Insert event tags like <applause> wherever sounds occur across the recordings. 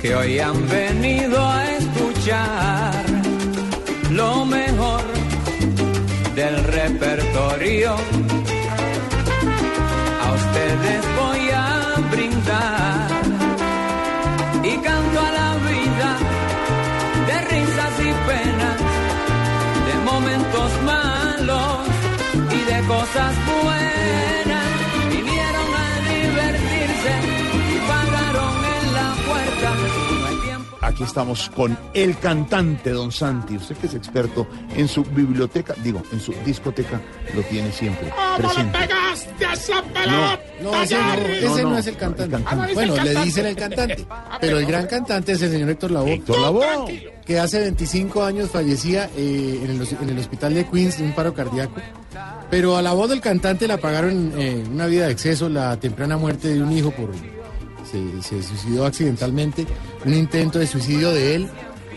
Que hoy han venido a Aquí estamos con el cantante Don Santi. Usted que es experto en su biblioteca, digo, en su discoteca, lo tiene siempre presente. pegaste a esa pelota, No, ese no, ese no, no, es el cantante. el cantante. Ah, no, bueno, el le dicen el cantante. <laughs> Ah, Pero el gran cantante es el señor Héctor Lavoe, Héctor Lavoe. que hace 25 años fallecía eh, en, el, hos- en el hospital de Queens de un paro cardíaco. Pero a la voz del cantante la pagaron eh, una vida de exceso, la temprana muerte de un hijo por se, suicidó accidentalmente, un intento de suicidio de él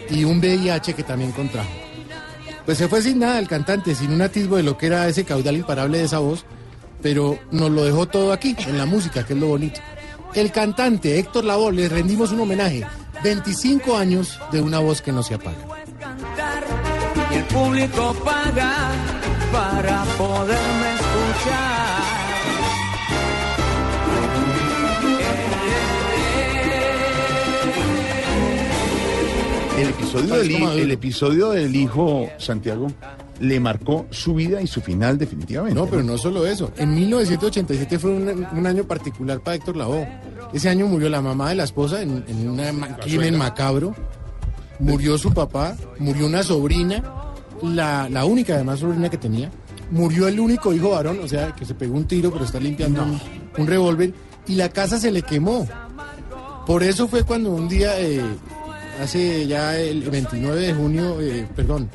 y un VIH que también contrajo. Pues se fue sin nada el cantante, sin un atisbo de lo que era ese caudal imparable de esa voz, pero nos lo dejó todo aquí, en la música, que es lo bonito. El cantante Héctor Lavoe, le rendimos un homenaje. 25 años de una voz que no se apaga. el público paga para poderme escuchar. El episodio, del, el episodio del hijo Santiago le marcó su vida y su final definitivamente. No, pero no solo eso. En 1987 fue un, un año particular para Héctor Lavoe. Ese año murió la mamá de la esposa en, en un crimen macabro. Murió su papá, murió una sobrina, la, la única además sobrina que tenía. Murió el único hijo varón, o sea, que se pegó un tiro, pero está limpiando un, un revólver. Y la casa se le quemó. Por eso fue cuando un día, eh, hace ya el 29 de junio, eh, perdón,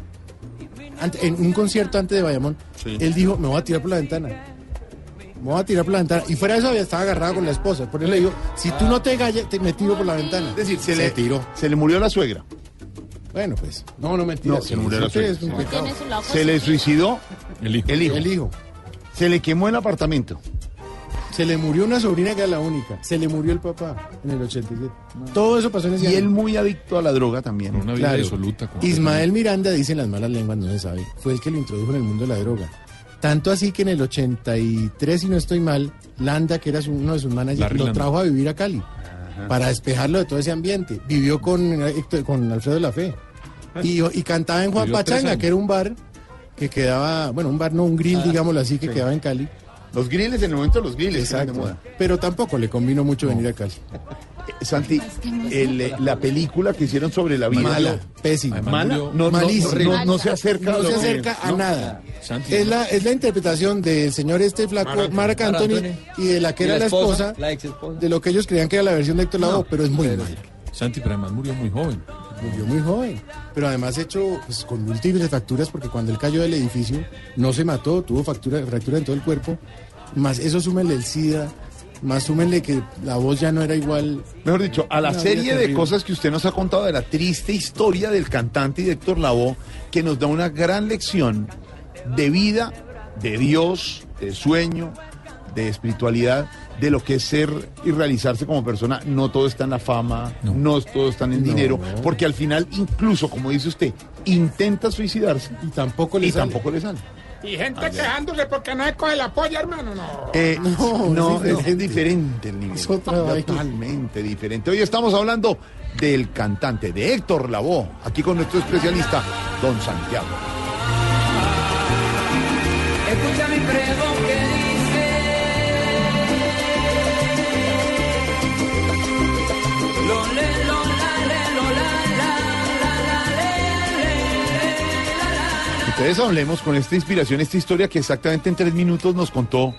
ante- en un concierto antes de Bayamón, Sí. él dijo, me voy a tirar por la ventana. Me voy a tirar por la ventana. Y fuera de eso había estaba agarrado con la esposa. Por eso le digo, si tú no te gallas, te, me tiro por la ventana. Es decir, se, se le tiró. Se le murió la suegra. Bueno, pues. No, no mentira. No, se murió la suegra. Se le suicidó El hijo. el hijo. El hijo. Se le quemó el apartamento. Se le murió una sobrina que era la única. Se le murió el papá en el 87. Todo eso pasó en ese Y año. él muy adicto a la droga también. Una vida Claro. como- Ismael Miranda, dicen las malas lenguas, no se sabe, fue el que lo introdujo en el mundo de la droga. Tanto así que en el 83, si no estoy mal, Landa, que era su- uno de sus managers, Larry lo Landa. trajo a vivir a Cali para despejarlo de todo ese ambiente. Vivió con, Alfredo La Fe y, y cantaba en Juan Pachanga, que era un bar que quedaba, bueno, un bar no, un grill, digámoslo así, que quedaba en Cali. Los grilles, en el momento de los de Exacto. moda. Pero tampoco le convino mucho venir a Cali. Eh, Santi, el, eh, la película que hicieron sobre la vida. Mala, pésima. ¿Mala? No, Malísima. no, no se acerca. a no lo se que- acerca a ¿no? nada. Santi, Es la, es la interpretación del señor este flaco, Marc Anthony, y de la que era la la esposa, la ex esposa. de lo que ellos creían que era la versión de Héctor Lavoe, pero es muy mal. Santi, pero además murió muy joven. Murió muy joven, pero además hecho pues, con múltiples fracturas, porque cuando él cayó del edificio no se mató, tuvo fractura, fractura en todo el cuerpo, más eso súmenle el SIDA, más súmenle que la voz ya no era igual. Mejor dicho, a la serie de cosas que usted nos ha contado de la triste historia del cantante y de Héctor Lavoe, que nos da una gran lección de vida, de Dios, de sueño, de espiritualidad, de lo que es ser y realizarse como persona. No todo está en la fama, no, todo está en el No. dinero, porque al final, incluso, como dice usted, intenta suicidarse Y tampoco le y sale. tampoco le sale. Y gente quejándose porque no coge la polla, hermano. No. Eh, No, no, sí, es, no. es diferente el nivel. Es otra vaina. Totalmente diferente. Hoy estamos hablando del cantante, de Héctor Lavoe, aquí con nuestro especialista, Don Santiago. Entonces hablemos con esta inspiración, esta historia que exactamente en tres minutos nos contó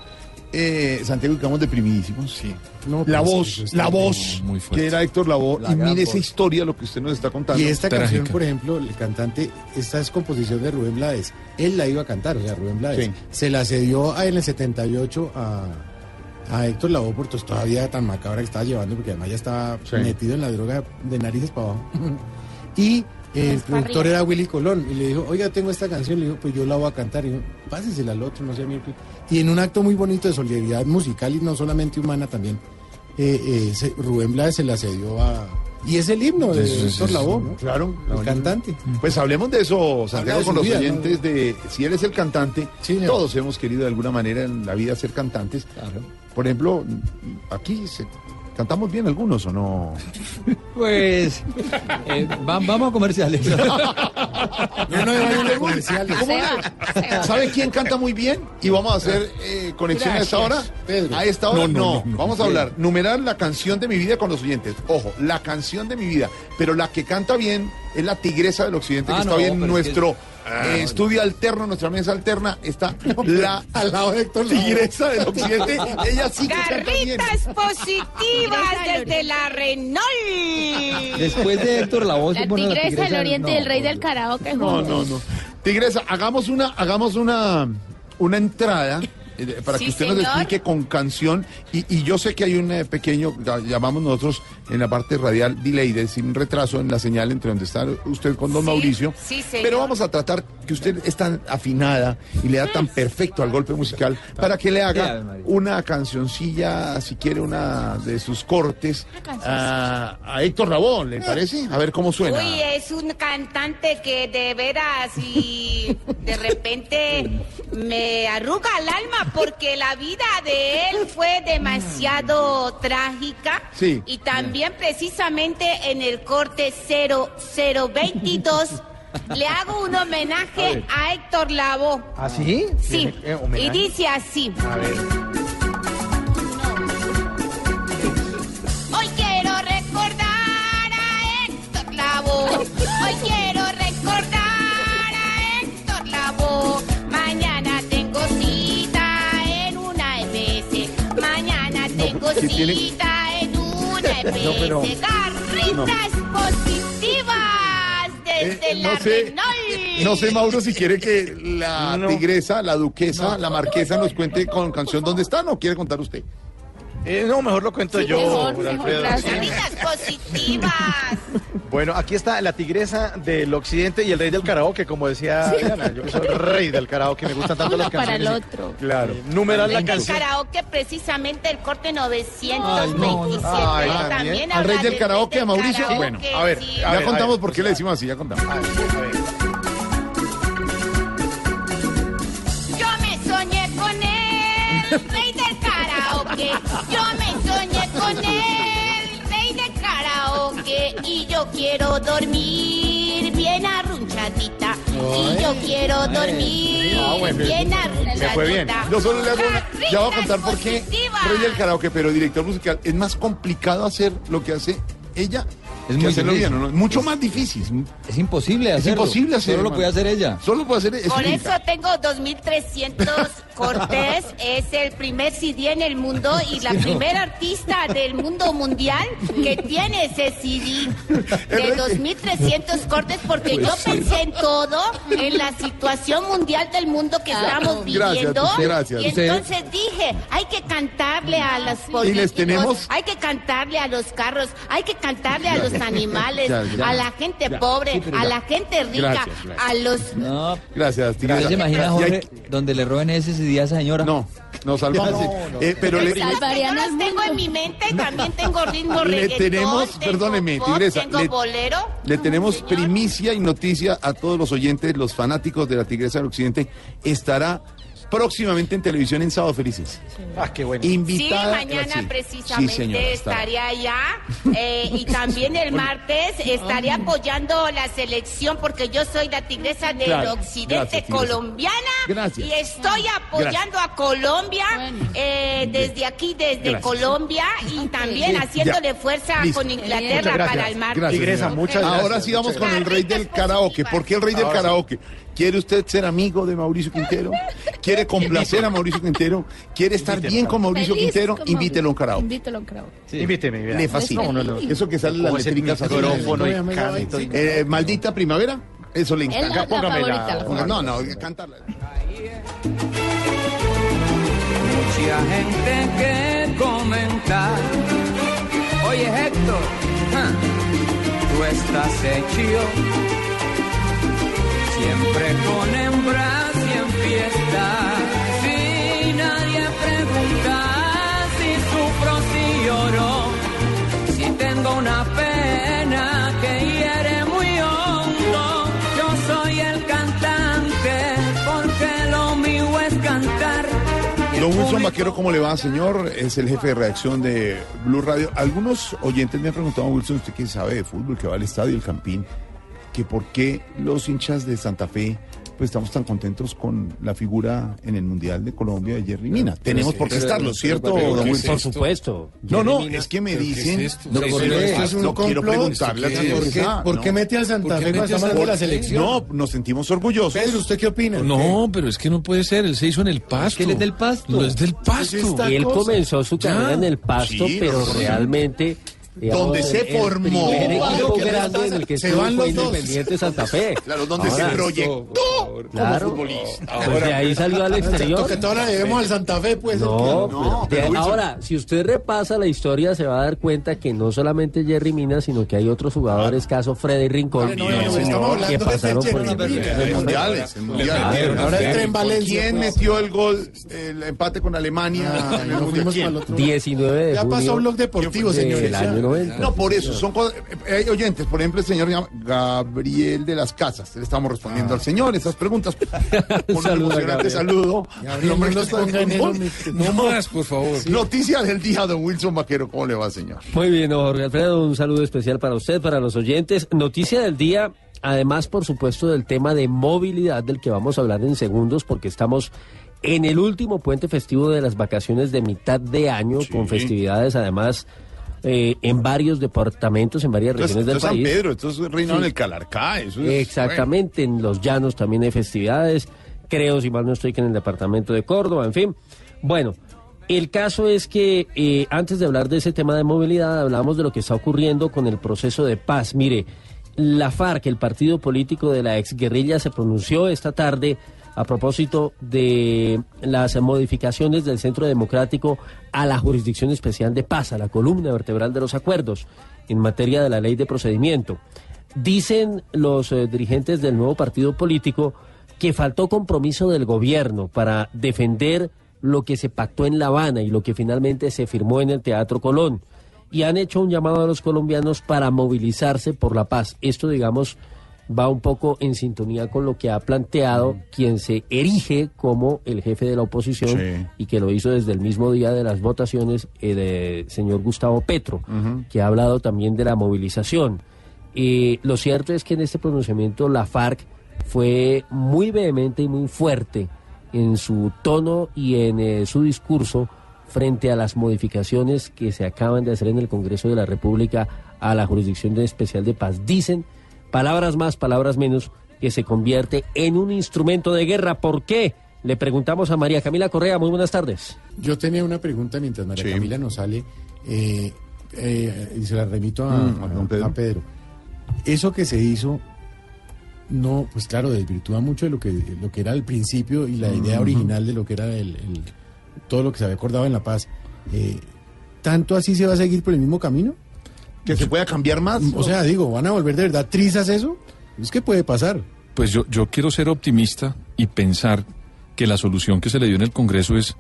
eh, Santiago y quedamos deprimidísimos. Sí. No, la pues, voz, la muy- voz, muy fuerte. que era Héctor Lavoe. La Y mire esa historia, lo que usted nos está contando. Y esta Trágica. canción, por ejemplo, el cantante, esta es composición de Rubén Blades. Él la iba a cantar, o sea, Rubén Blades. Sí. Se la cedió a- en el 78 a, a Héctor Lavoe, porque pues, todavía tan macabra que estaba llevando, porque además ya estaba Sí. metido en la droga de narices para abajo. <laughs> y el productor era Willy Colón, y le dijo, oiga, tengo esta canción, le dijo, pues yo la voy a cantar. Y dijo, pásesela al otro, no sé, miércoles. Y en un acto muy bonito de solidaridad musical y no solamente humana también, eh, eh, se- Rubén Blades se la cedió a... Y es el himno de Sí, Héctor sí, Lavoe, sí. ¿no? Claro, El cantante. Pues hablemos de eso, Santiago, de con los vida, oyentes de si él es el cantante. Todos hemos querido de alguna manera en la vida ser cantantes. Por ejemplo, aquí se- cantamos bien algunos o no. Pues eh, va- vamos a comerciales. <laughs> No, no, no, no, comerciales. ¿Sabe quién canta muy bien? Y vamos a hacer eh, conexión a esta hora. Pedro. A esta hora No, no, no. no, no. Vamos a hablar, numerar la canción de mi vida con los oyentes. Ojo, la canción de mi vida. Pero la que canta bien es la tigresa del occidente, que Ah, está no, bien es nuestro eh, estudio alterno, nuestra mesa alterna. Está <laughs> la Al lado de Héctor tigresa del <laughs> occidente. Ella sí que. Garritas positivas desde la Renault. Después de Héctor la voz La se pone la tigresa del tigresa oriente no, y el rey por del karaoke. No, no, no. Tigresa, hagamos una, hagamos una, una entrada para Sí, que usted nos explique con canción. Y, y yo sé que hay un eh, pequeño, la- llamamos nosotros en la parte radial delay, es decir, un retraso en la señal entre donde está usted con don Sí, Mauricio. sí, señor. Pero vamos a tratar que usted es tan afinada y le da tan perfecto al golpe musical para que le haga una cancioncilla, si quiere, una de sus cortes a, a Héctor Rabón, ¿le parece? A ver cómo suena. Uy, es un cantante que de veras y de repente <laughs> me arruga el alma porque la vida de él fue demasiado trágica. Sí. Y también precisamente en el corte 0022 le hago un homenaje a, Héctor Lavoe. ¿Ah, sí? Sí, Eh, y dice así. Hoy quiero recordar a Héctor Lavoe. Hoy quiero Cita en una EPS. <laughs> No, pero- Garritas positivas desde Eh, la no sé, Renault. no sé, Mauro, si quiere que la tigresa, la duquesa, la marquesa nos cuente con canción dónde están o quiere contar usted. Eh, no, mejor lo cuento yo, mejor, mejor, Alfredo. gracias. Garritas positivas. <laughs> Bueno, aquí está la tigresa del occidente y el rey del karaoke, como decía Diana. Yo soy el rey del karaoke, me gustan tanto las Uno para canciones. el otro. Claro. Numeral la En el canción. karaoke, precisamente el corte 927. Ay, también también. ¿Al rey del de- karaoke, a Mauricio? karaoke, Bueno, a ver, sí. a Ya ver, contamos ver, por qué le decimos así, ya contamos. A ver, a ver. Yo me soñé con él, rey del karaoke. Yo Y yo quiero dormir bien arrunchadita. Y yo quiero dormir Ah, bueno, bien arrunchadita. Me fue bien. Yo solo le hago una. Ya voy a contar por qué rey del karaoke, pero director musical. Es más complicado hacer lo que hace ella Es muy hacerlo difícil. bien, ¿o no? Mucho más difícil. Es imposible Es hacerlo. imposible hacerlo. Solo lo puede hacer ella. Solo puede hacer es Por única. eso tengo 2.300 <laughs> cortes. Es el primer CD en el mundo y la primera artista del mundo mundial que tiene ese CD de 2.300 cortes porque yo pensé en todo, en la situación mundial del mundo que estamos Gracias, viviendo. gracias. Y Usted- entonces dije, hay que cantarle a los Y les políticos, tenemos- hay que cantarle a los carros, hay que cantarle a los <laughs> animales, Ya, ya. a la gente Ya. pobre, Sí, a la gente rica, Gracias, gracias. a los No, Gracias, ¿usted tigresa. se imagina, Y hay- Jorge, donde le roben ese CD a esa señora? No, no salvamos. Eh, pero le, Salvarían los tengo en mi mente, también tengo ritmo Le tenemos- tengo perdóneme, pop, tigresa, tengo le- bolero. Le tenemos Señor. primicia y noticia a todos los oyentes, los fanáticos de la Tigresa del Occidente. Estará próximamente en televisión en Sábado Felices. Ah, qué bueno. Sí, Invitada. mañana sí. precisamente Sí, señora, estaré allá eh, y también el <laughs> martes estaré apoyando la selección porque yo soy la tigresa del Claro, occidente gracias, tigresa. colombiana Gracias. y estoy apoyando a Colombia Bueno. eh, desde aquí, desde Gracias. Colombia y también Sí. haciéndole Ya. fuerza Listo. con Inglaterra para el martes. Gracias, Tigresa, muchas gracias. Ahora sí vamos con el rey del karaoke. ¿Por qué el rey del karaoke? ¿Quiere usted ser amigo de Mauricio Quintero? ¿Quiere complacer a Mauricio Quintero? ¿Quiere estar bien con Mauricio Feliz Quintero? con Invítelo a un karaoke. Invítelo a un karaoke. Invíteme, vea. Le fascina. No, no, no. Eso que sale las Coge ese letricas así. micrófono y Sí. canto. y- Eh, maldita primavera. Eso le Es la, encanta. la Póngame la- favorita. la Ponga- favorita. No, no, cantarla. Mucha gente que comenta. Oye, Héctor, ja, tú estás hecho siempre con hembras y en fiesta. Si nadie pregunta si sufro, si lloro, si tengo una pena que hiere muy hondo. Yo soy el cantante porque lo mío es cantar. Don Wilson Vaquero, ¿cómo le va, señor? Es el jefe de redacción de Blue Radio. Algunos oyentes me han preguntado, Wilson, usted que sabe de fútbol, que va al estadio El Campín, que por qué los hinchas de Santa Fe pues estamos tan contentos con la figura en el Mundial de Colombia de Jerry Mina. Tenemos por qué estarlo, ¿cierto, pero, don ¿qué es? Por supuesto. No, no, Mina- es que me ¿Pero qué es dicen... No, Sí, por sí, eso esto es un no quiero preguntarle ¿Qué? ¿Por qué, por ¿no? qué mete al Santa ¿Por qué Fe cuando hablando de la selección? No, nos sentimos orgullosos. Pedro, ¿usted qué opina? No, pero es que no puede ser. Él se hizo en el pasto. él es del Pasto. No es del Pues pasto. Y él cosa. comenzó su Ya. carrera en el pasto, Sí, pero realmente. Digamos, Donde se el formó. Claro, equipo que grande en el que se van los dos. Independiente Santa Fe. Claro, donde Ahora, se proyectó Claro. como futbolista. Pues de ahí salió al exterior. Que la debemos al Santa Fe, pues. No, No, pero de- ahora, si usted repasa la historia, se va a dar cuenta que no solamente Jerry Mina, sino que hay otros jugadores, caso Freddy Rincón, No, no, que de pasaron por el mundiales, Ahora el tren Valencia. ¿Quién pues. metió el gol, el empate con Alemania? Ah, en el no mundial? fuimos ¿Quién? para el otro. 19 de Ya junio pasó Blog Deportivo, señores. Año 90. No, por eso, son cosas. eh, Hay oyentes, por ejemplo, el señor Gabriel de las Casas. Le estamos respondiendo al señor esas preguntas. <laughs> Con un Saludo emocionante Gabriel. saludo. Gabriel, Hombre, no nos No más, por favor. Noticia del día, don Wilson Vaquero. ¿Cómo le va, señor? Muy bien, Jorge Alfredo, un saludo especial para usted, para los oyentes. Noticia del día, además, por supuesto, del tema de movilidad del que vamos a hablar en segundos, porque estamos en el último puente festivo de las vacaciones de mitad de año, con festividades además eh, en varios departamentos, en varias regiones del es San país. Pedro, esto es Reino Sí. en el Calarcá. Eso es, Exactamente, en los llanos también hay festividades, creo, si mal no estoy, que en el departamento de Córdoba, en fin. Bueno, el caso es que eh, antes de hablar de ese tema de movilidad, hablamos de lo que está ocurriendo con el proceso de paz. Mire, la FARC, el partido político de la exguerrilla, se pronunció esta tarde a propósito de las modificaciones del Centro Democrático a la Jurisdicción Especial de Paz, a la columna vertebral de los acuerdos en materia de la ley de procedimiento. Dicen los eh, dirigentes del nuevo partido político que faltó compromiso del gobierno para defender lo que se pactó en La Habana y lo que finalmente se firmó en el Teatro Colón. Y han hecho un llamado a los colombianos para movilizarse por la paz. Esto, digamos, va un poco en sintonía con lo que ha planteado quien se erige como el jefe de la oposición Sí. y que lo hizo desde el mismo día de las votaciones, el eh, señor Gustavo Petro, que ha hablado también de la movilización. Eh, lo cierto es que en este pronunciamiento la FARC fue muy vehemente y muy fuerte en su tono y en eh, su discurso frente a las modificaciones que se acaban de hacer en el Congreso de la República a la Jurisdicción de Especial de Paz. Dicen, palabras más, palabras menos, que se convierte en un instrumento de guerra. ¿Por qué? Le preguntamos a María Camila Correa. Muy buenas tardes. Yo tenía una pregunta mientras María Sí. Camila nos sale eh, eh, y se la remito a, Mm, a a- don Pedro. a Pedro. Eso que se hizo, no, pues claro, desvirtúa mucho de lo que, lo que era al principio y la idea original de lo que era el, el- todo lo que se había acordado en La Paz. Eh, ¿Tanto así se va a seguir por el mismo camino? Que se pueda cambiar más. O sea, digo, ¿van a volver de verdad trizas eso? Es que puede pasar. Pues yo, yo quiero ser optimista y pensar que la solución que se le dio en el Congreso es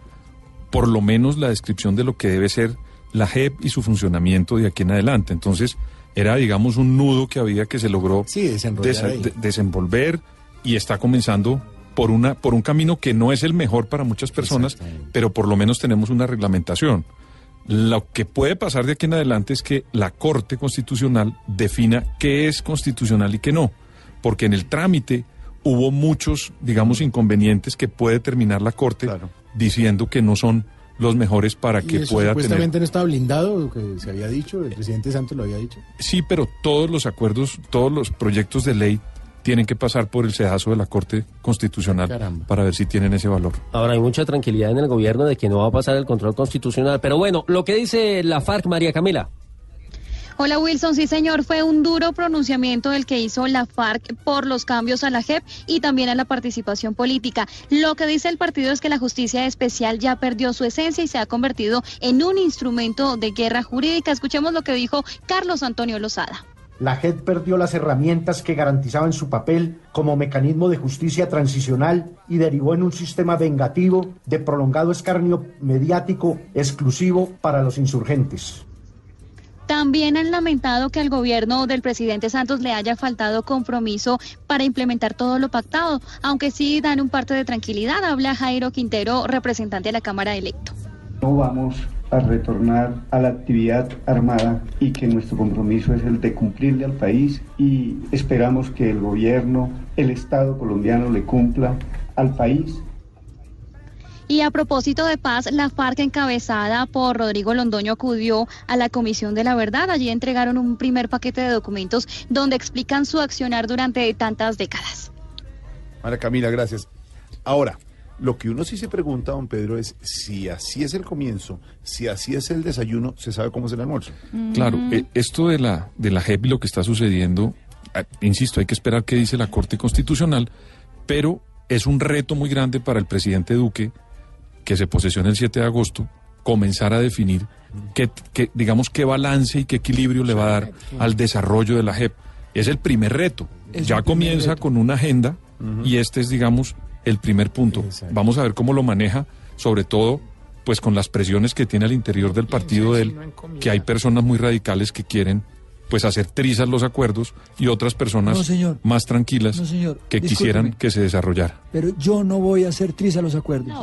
por lo menos la descripción de lo que debe ser la JEP y su funcionamiento de aquí en adelante. Entonces, era, digamos, un nudo que había que se logró Sí, desenrollar desa- ahí. de- desenvolver y está comenzando por, una, por un camino que no es el mejor para muchas personas, pero por lo menos tenemos una reglamentación. Lo que puede pasar de aquí en adelante es que la Corte Constitucional defina qué es constitucional y qué no, porque en el trámite hubo muchos, digamos, inconvenientes que puede terminar la Corte Claro. diciendo que no son los mejores para Y que eso pueda tener. supuestamente no estaba blindado, lo que se había dicho, el presidente Santos lo había dicho. Sí, pero todos los acuerdos, todos los proyectos de ley tienen que pasar por el sedazo de la Corte Constitucional Caramba. para ver si tienen ese valor. Ahora hay mucha tranquilidad en el gobierno de que no va a pasar el control constitucional. Pero bueno, lo que dice la FARC, María Camila. Hola Wilson, sí señor, fue un duro pronunciamiento el que hizo la FARC por los cambios a la JEP y también a la participación política. Lo que dice el partido es que la justicia especial ya perdió su esencia y se ha convertido en un instrumento de guerra jurídica. Escuchemos lo que dijo Carlos Antonio Lozada. La JEP perdió las herramientas que garantizaban su papel como mecanismo de justicia transicional y derivó en un sistema vengativo de prolongado escarnio mediático exclusivo para los insurgentes. También han lamentado que al gobierno del presidente Santos le haya faltado compromiso para implementar todo lo pactado, aunque sí dan un parte de tranquilidad, habla Jairo Quintero, representante de la Cámara electo. No vamos a retornar a la actividad armada y que nuestro compromiso es el de cumplirle al país y esperamos que el gobierno, el Estado colombiano le cumpla al país Y a propósito de paz, la FARC encabezada por Rodrigo Londoño acudió a la Comisión de la Verdad. Allí entregaron un primer paquete de documentos donde explican su accionar durante tantas décadas. María Camila, gracias. Ahora, lo que uno sí se pregunta, don Pedro, es si así es el comienzo, si así es el desayuno, se sabe cómo es el almuerzo. Claro, eh, esto de la, de la JEP y lo que está sucediendo, ah, insisto, hay que esperar qué dice la Corte Constitucional, pero es un reto muy grande para el presidente Duque, que se posesiona el 7 de agosto, comenzar a definir qué, qué, digamos, qué balance y qué equilibrio le va a dar al desarrollo de la JEP. Es el primer reto. Es ya comienza reto. con una agenda y este es, digamos, el primer punto. Vamos a ver cómo lo maneja, sobre todo, pues con las presiones que tiene al interior del partido de él, que hay personas muy radicales que quieren pues hacer trizas los acuerdos y otras personas No, señor. más tranquilas No, señor. que Discúlpeme. quisieran que se desarrollara. Pero yo no voy a hacer trizas los acuerdos.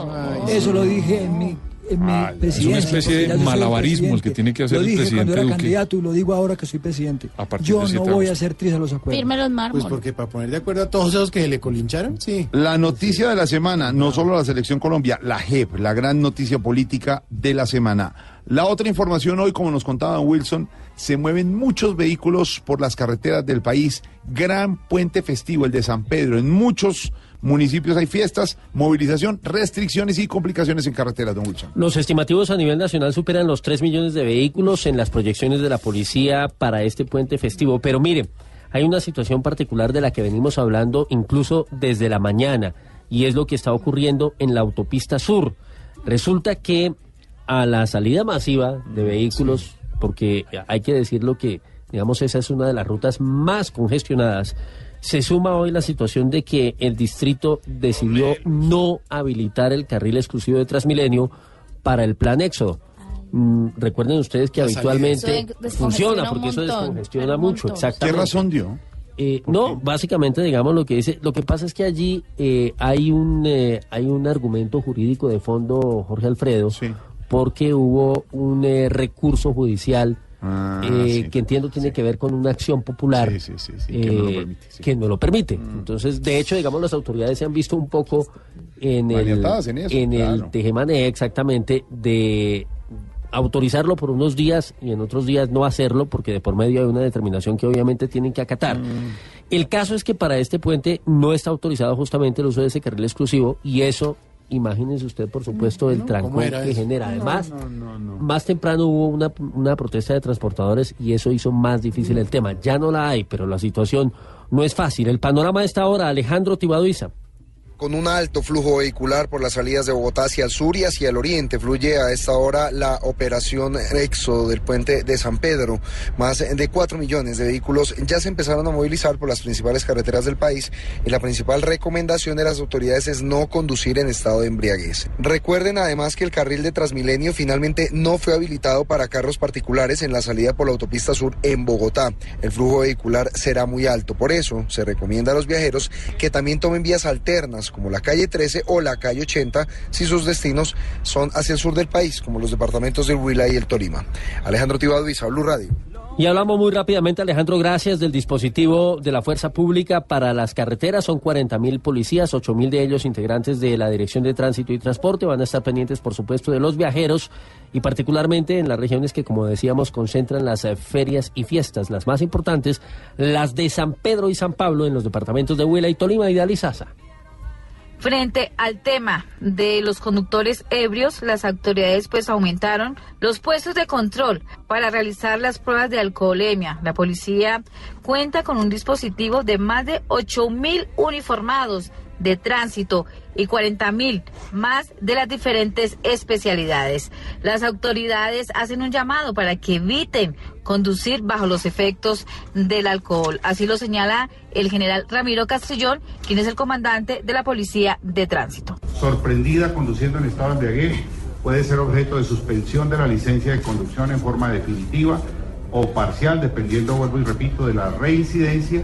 Eso lo dije en mi, en mi Es una especie de yo soy malabarismo el presidente. que tiene que hacer lo el presidente cuando era Duque. candidato y lo digo ahora que soy presidente. A partir Yo del 7 no voy a hacer trizas los acuerdos. Firme los mármol. Pues porque para poner de acuerdo a todos esos que le colincharon, sí. La noticia de la semana, no solo la selección Colombia, la JEP, la gran noticia política de la semana. La otra información hoy, como nos contaba Wilson, se mueven muchos vehículos por las carreteras del país. Gran puente festivo, el de San Pedro. En muchos municipios hay fiestas, movilización, restricciones y complicaciones en carreteras, don Wilson. Los estimativos a nivel nacional superan los 3 millones de vehículos en las proyecciones de la policía para este puente festivo. Pero mire, hay una situación particular de la que venimos hablando incluso desde la mañana y es lo que está ocurriendo en la autopista sur. Resulta que a la salida masiva de vehículos, porque hay que decirlo que, digamos, esa es una de las rutas más congestionadas, se suma hoy la situación de que el distrito decidió no habilitar el carril exclusivo de Transmilenio para el plan Éxodo. Mm, recuerden ustedes que habitualmente funciona un porque eso descongestiona mucho, exactamente. ¿Qué razón dio? Eh, no, básicamente, digamos lo que dice. Lo que pasa es que allí eh, hay un eh, hay un argumento jurídico de fondo, Jorge Alfredo, porque hubo un eh, recurso judicial Ah, eh, sí. que entiendo tiene que ver con una acción popular Sí, que no lo permite. Mm. que no lo permite. Entonces, de hecho, digamos, las autoridades se han visto un poco en el, en eso, el claro. tejemané exactamente de autorizarlo por unos días y en otros días no hacerlo porque de por medio hay una determinación que obviamente tienen que acatar. Mm. El caso es que para este puente no está autorizado justamente el uso de ese carril exclusivo y eso, imagínense usted por supuesto el trancón que eso? genera. Además, No, no, no. más temprano hubo una, una protesta de transportadores y eso hizo más difícil el tema. Ya no la hay, pero la situación no es fácil. El panorama de esta hora, Alejandro Tibaduiza. Con un alto flujo vehicular por las salidas de Bogotá hacia el sur y hacia el oriente, fluye a esta hora la operación Éxodo del puente de San Pedro. Más de 4 millones de vehículos ya se empezaron a movilizar por las principales carreteras del país y la principal recomendación de las autoridades es no conducir en estado de embriaguez. Recuerden además que el carril de Transmilenio finalmente no fue habilitado para carros particulares en la salida por la autopista sur en Bogotá. El flujo vehicular será muy alto, por eso se recomienda a los viajeros que también tomen vías alternas como la calle 13 o la calle 80 si sus destinos son hacia el sur del país, como los departamentos del Huila y el Tolima. Alejandro Tibaduiza, Blue Radio. Y hablamos muy rápidamente, Alejandro, gracias del dispositivo de la Fuerza Pública para las carreteras. Son 40 mil policías, 8 mil de ellos integrantes de la Dirección de Tránsito y Transporte. Van a estar pendientes, por supuesto, de los viajeros y particularmente en las regiones que, como decíamos, concentran las eh, ferias y fiestas, las más importantes, las de San Pedro y San Pablo en los departamentos de Huila y Tolima y de Alizaza. Frente al tema de los conductores ebrios, las autoridades pues aumentaron los puestos de control para realizar las pruebas de alcoholemia. La policía cuenta con un dispositivo de más de 8 mil uniformados de tránsito y 40 mil más de las diferentes especialidades. Las autoridades hacen un llamado para que eviten conducir bajo los efectos del alcohol. Así lo señala el general Ramiro Castellón, quien es el comandante de la Policía de Tránsito. sorprendida conduciendo en estado de embriaguez puede ser objeto de suspensión de la licencia de conducción en forma definitiva o parcial, dependiendo, vuelvo y repito, de la reincidencia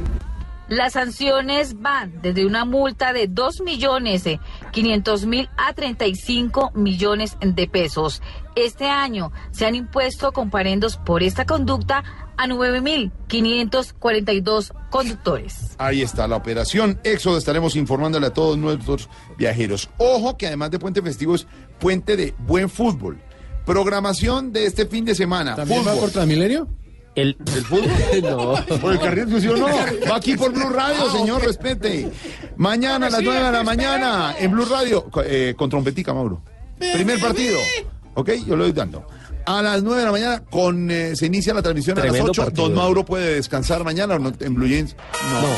Las sanciones van desde una multa de 2 millones eh, 500 mil a 35 millones de pesos. Este año se han impuesto comparendos por esta conducta a 9 mil 542 conductores. Ahí está la operación Éxodo. Estaremos informándole a todos nuestros viajeros. Ojo que además de puente festivo es puente de buen fútbol. Programación de este fin de semana. ¿También va por Transmilenio? El, ¿El fútbol? <laughs> <laughs> no. Por el carril exclusivo no. Va aquí por Blue Radio, señor, respete. Mañana a las 9 de la mañana en Blue Radio. eh, con trompetica, Mauro. Primer partido. Ok, yo lo voy dando. A las 9 de la mañana con, eh, se inicia la transmisión a las 8. partido. Don Mauro puede descansar mañana o no, en Blue Jeans. No.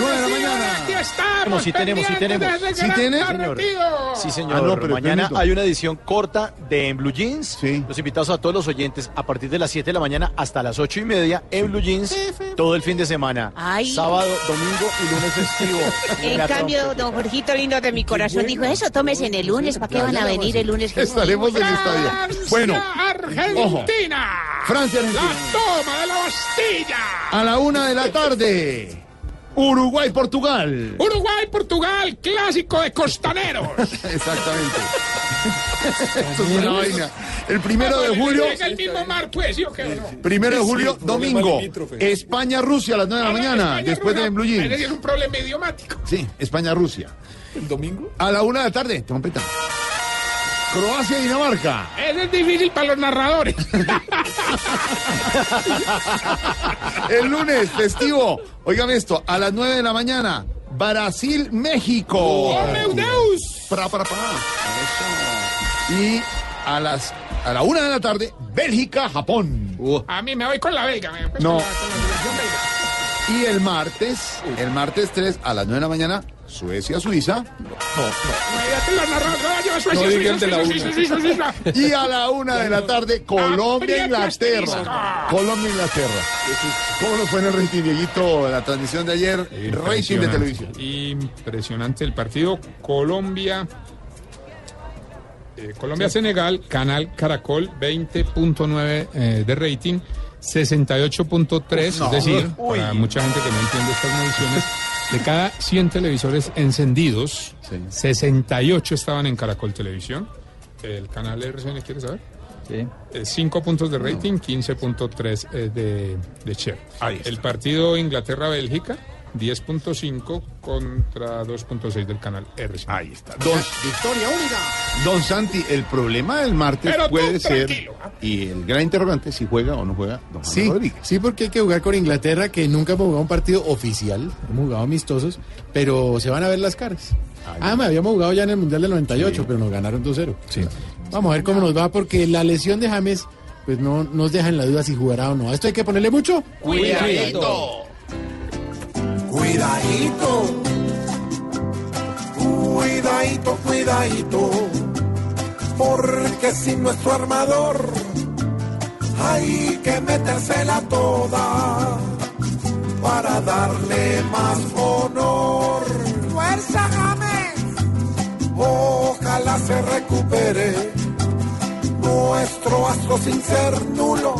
9 de la mañana. Estamos. No, sí tenemos, sí tenemos. ¿Sí tiene? partido. Sí, señor. Ah, no, pero Mañana permito. hay una edición corta de En Blue Jeans. Sí. Los invitados a todos los oyentes a partir de las 7 de la mañana hasta las 8 y media en Blue Jeans todo el fin de semana. Ay. Sábado, domingo y lunes festivo. <laughs> En La cambio, don Jorgito lindo de mi corazón dijo eso, tómese en el lunes, ¿para qué van a venir el lunes? Estaremos en el estadio. Francia, Bueno, Argentina. Francia, La Argentina. toma de la Bastilla. A la una de la tarde. Uruguay, Portugal. Uruguay, Portugal, clásico de costaneros. <laughs> Exactamente. <laughs> Esto es una vaina. El primero de julio. Es el mismo mar, pues, ¿sí o qué? o no? Primero de julio, domingo. España-Rusia a las 9 de la mañana, España, después de. Blue Es Jeans. decir, un problema idiomático. Sí, España-Rusia. ¿El domingo? A la una de la tarde, trompeta. Croacia-Dinamarca. Eso es difícil para los narradores. <laughs> El lunes, festivo. Óigame esto, a las 9 de la mañana, Brasil-México. ¡Oh, meu Deus! Pra, pra, pra. Eso. Y a las a la una de la tarde, Bélgica-Japón. A mí me voy con la belga. me voy No. Con la, con la belga. Y el martes, el martes 3 a las 9 de la mañana, Suecia, No Suiza. Y a la una de la tarde, Colombia-Inglaterra. asterisco. Colombia-Inglaterra. ¿Cómo nos fue en el rating, Dieguito, la transmisión de ayer? Rating de televisión. Impresionante el partido. Colombia. eh, Colombia-Senegal, canal Caracol, 20.9 eh, de rating, 68.3, No. es decir, Uy. para mucha gente que no entiende estas mediciones, de cada 100 televisores encendidos, Sí. 68 estaban en Caracol Televisión. El canal RCN, ¿quieres saber? Sí. 5 puntos de rating, 15.3 eh, de, de share. Ahí está. El partido Inglaterra-Bélgica, 10.5 contra 2.6 del canal RCN. Ahí está. Don, Victoria única. don Santi, el problema del martes Pero puede ser, tranquilo, y el gran interrogante, si juega o no juega Don Juan Sí, Rodríguez. sí, porque hay que jugar con Inglaterra, que nunca hemos jugado un partido oficial, hemos jugado amistosos, pero se van a ver las caras. Ah, me habíamos jugado ya en el Mundial del 98, pero nos ganaron 2-0. Sí. Vamos a ver cómo nos va, porque la lesión de James, pues no nos deja en la duda si jugará o no. A esto hay que ponerle mucho. Cuidadito. Cuidadito, cuidadito, cuidadito, porque sin nuestro armador hay que metérsela toda para darle más honor. ¡Fuerza, James! Ojalá se recupere nuestro astro sin ser nulo,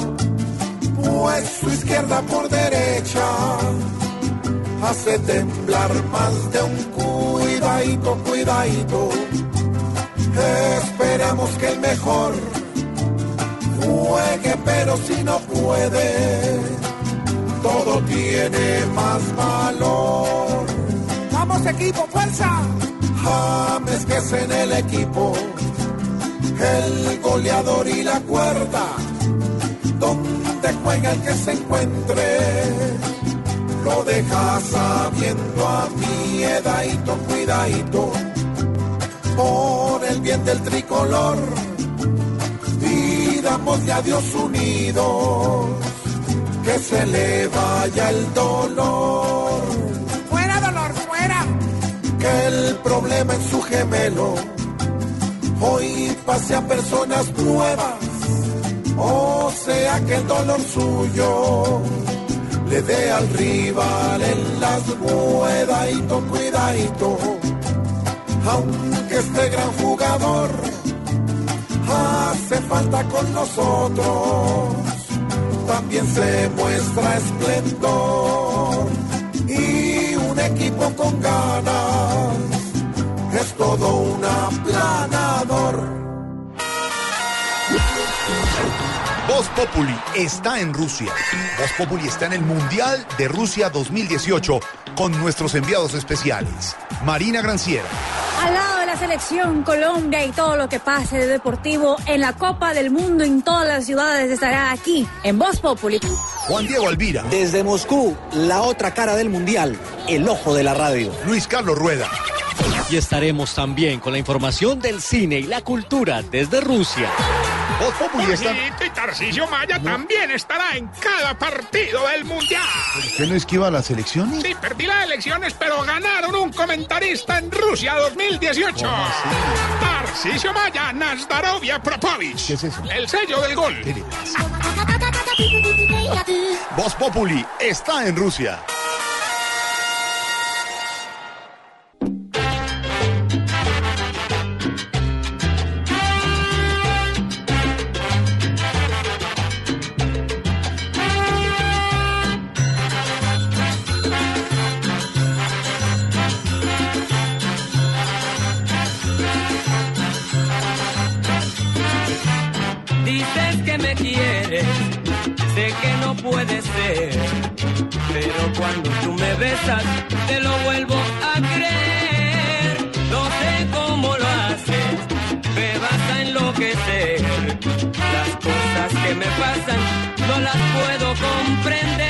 pues su izquierda por derecha hace temblar más de un cuidadito, cuidadito. Esperamos que el mejor Juegue, pero si no puede, todo tiene más valor. Vamos equipo, fuerza. James que es en el equipo, el goleador y la cuerda, donde juega el que se encuentre, lo deja sabiendo a mi edadito, cuidadito, por el bien del tricolor, pidámosle a Dios unidos, que se le vaya el dolor Fuera, dolor, fuera. que el problema en su gemelo hoy pase a personas nuevas, o sea que el dolor suyo le dé al rival en las cuidadito, cuidadito, aunque este gran jugador hace falta con nosotros, también se muestra esplendor y un equipo con ganas es todo un aplanador. Voz Populi está en Rusia. Voz Populi está en el Mundial de Rusia 2018 con nuestros enviados especiales. Marina Granciera, Al lado de la selección Colombia y todo lo que pase de deportivo en la Copa del Mundo en todas las ciudades estará aquí en Voz Populi. Juan Diego Alvira, Desde Moscú, la otra cara del mundial, el ojo de la radio. Luis Carlos Rueda. Y estaremos también con la información del cine y la cultura desde Rusia. Voz Populi está... Jorgito y Tarcisio Maya también estará en cada partido del Mundial. ¿Usted no esquiva las elecciones? Sí, perdí las elecciones, pero ganaron un comentarista en Rusia 2018. Tarcisio Maya, Nazdarovia Propovich. ¿Qué es eso? El sello del gol. Voz Populi está en Rusia. Puede ser, pero cuando tú me besas te lo vuelvo a creer. No sé cómo lo haces, me vas a enloquecer. Las cosas que me pasan no las puedo comprender.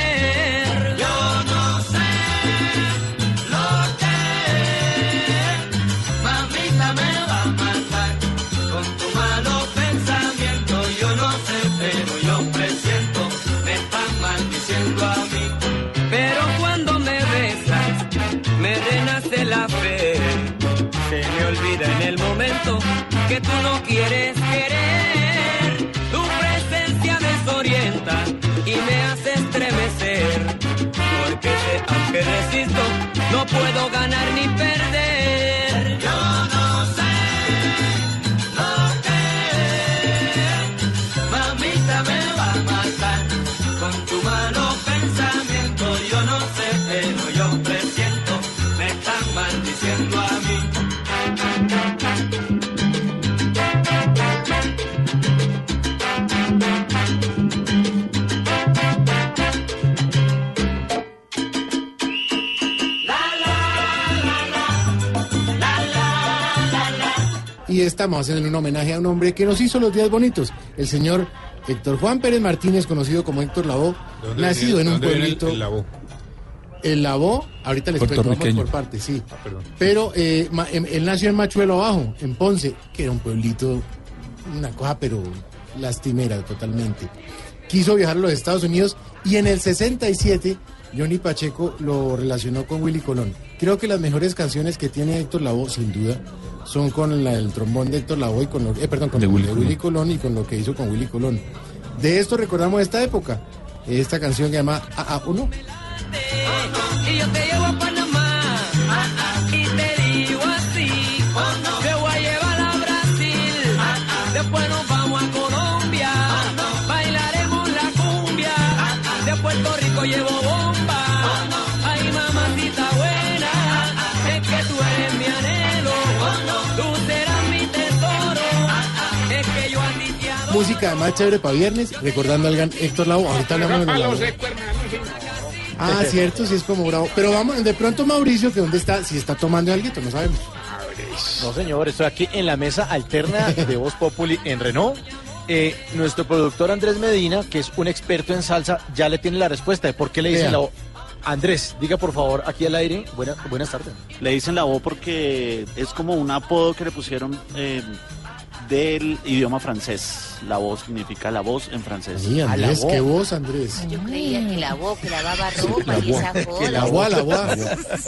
Momento que tú no quieres querer. Tu presencia desorienta y me hace estremecer. Porque sé, aunque resisto, no puedo ganar ni perder. Y estamos haciendo un homenaje a un hombre que nos hizo los días bonitos, el señor Héctor Juan Pérez Martínez, conocido como Héctor ¿Dónde nacido en un dónde viene el- pueblito. el? El Lavó, ahorita les cuento, vamos por partes, sí. Ah. Pero eh, ma- em- él nació en Machuelo Abajo, en Ponce, que era un pueblito, una cosa pero lastimera totalmente. Quiso viajar a los Estados Unidos y en el 67 Johnny Pacheco lo relacionó con Willy Colón. Creo que las mejores canciones que tiene Héctor Lavoe, sin duda, son con la- el trombón de Héctor Lavoe y con lo, eh, perdón, con De Willy de Willy Colón y con lo que hizo con Willy Colón. De esto recordamos esta época, esta canción que se llama AA1. Y yo música más chévere para viernes, recordando al gran Héctor Lavoe. Ahorita hablamos de los. Ah, cierto, sí es como bravo. Pero vamos, de pronto Mauricio, que dónde está, si está tomando algo, no sabemos. No, señor, estoy aquí en la mesa alterna de Voz Populi en Renault. Eh, nuestro productor Andrés Medina, que es un experto en salsa, ya le tiene la respuesta de por qué le dicen la O. Andrés, diga por favor aquí al aire. Buena- buenas tardes. Le dicen la voz porque es como un apodo que le pusieron eh, del idioma francés. La voz significa la voz en francés. Sí, Andrés, qué voz, Andrés. Yo creía que la boca, que lavaba ropa y voz. esa joda. La voz, la voz.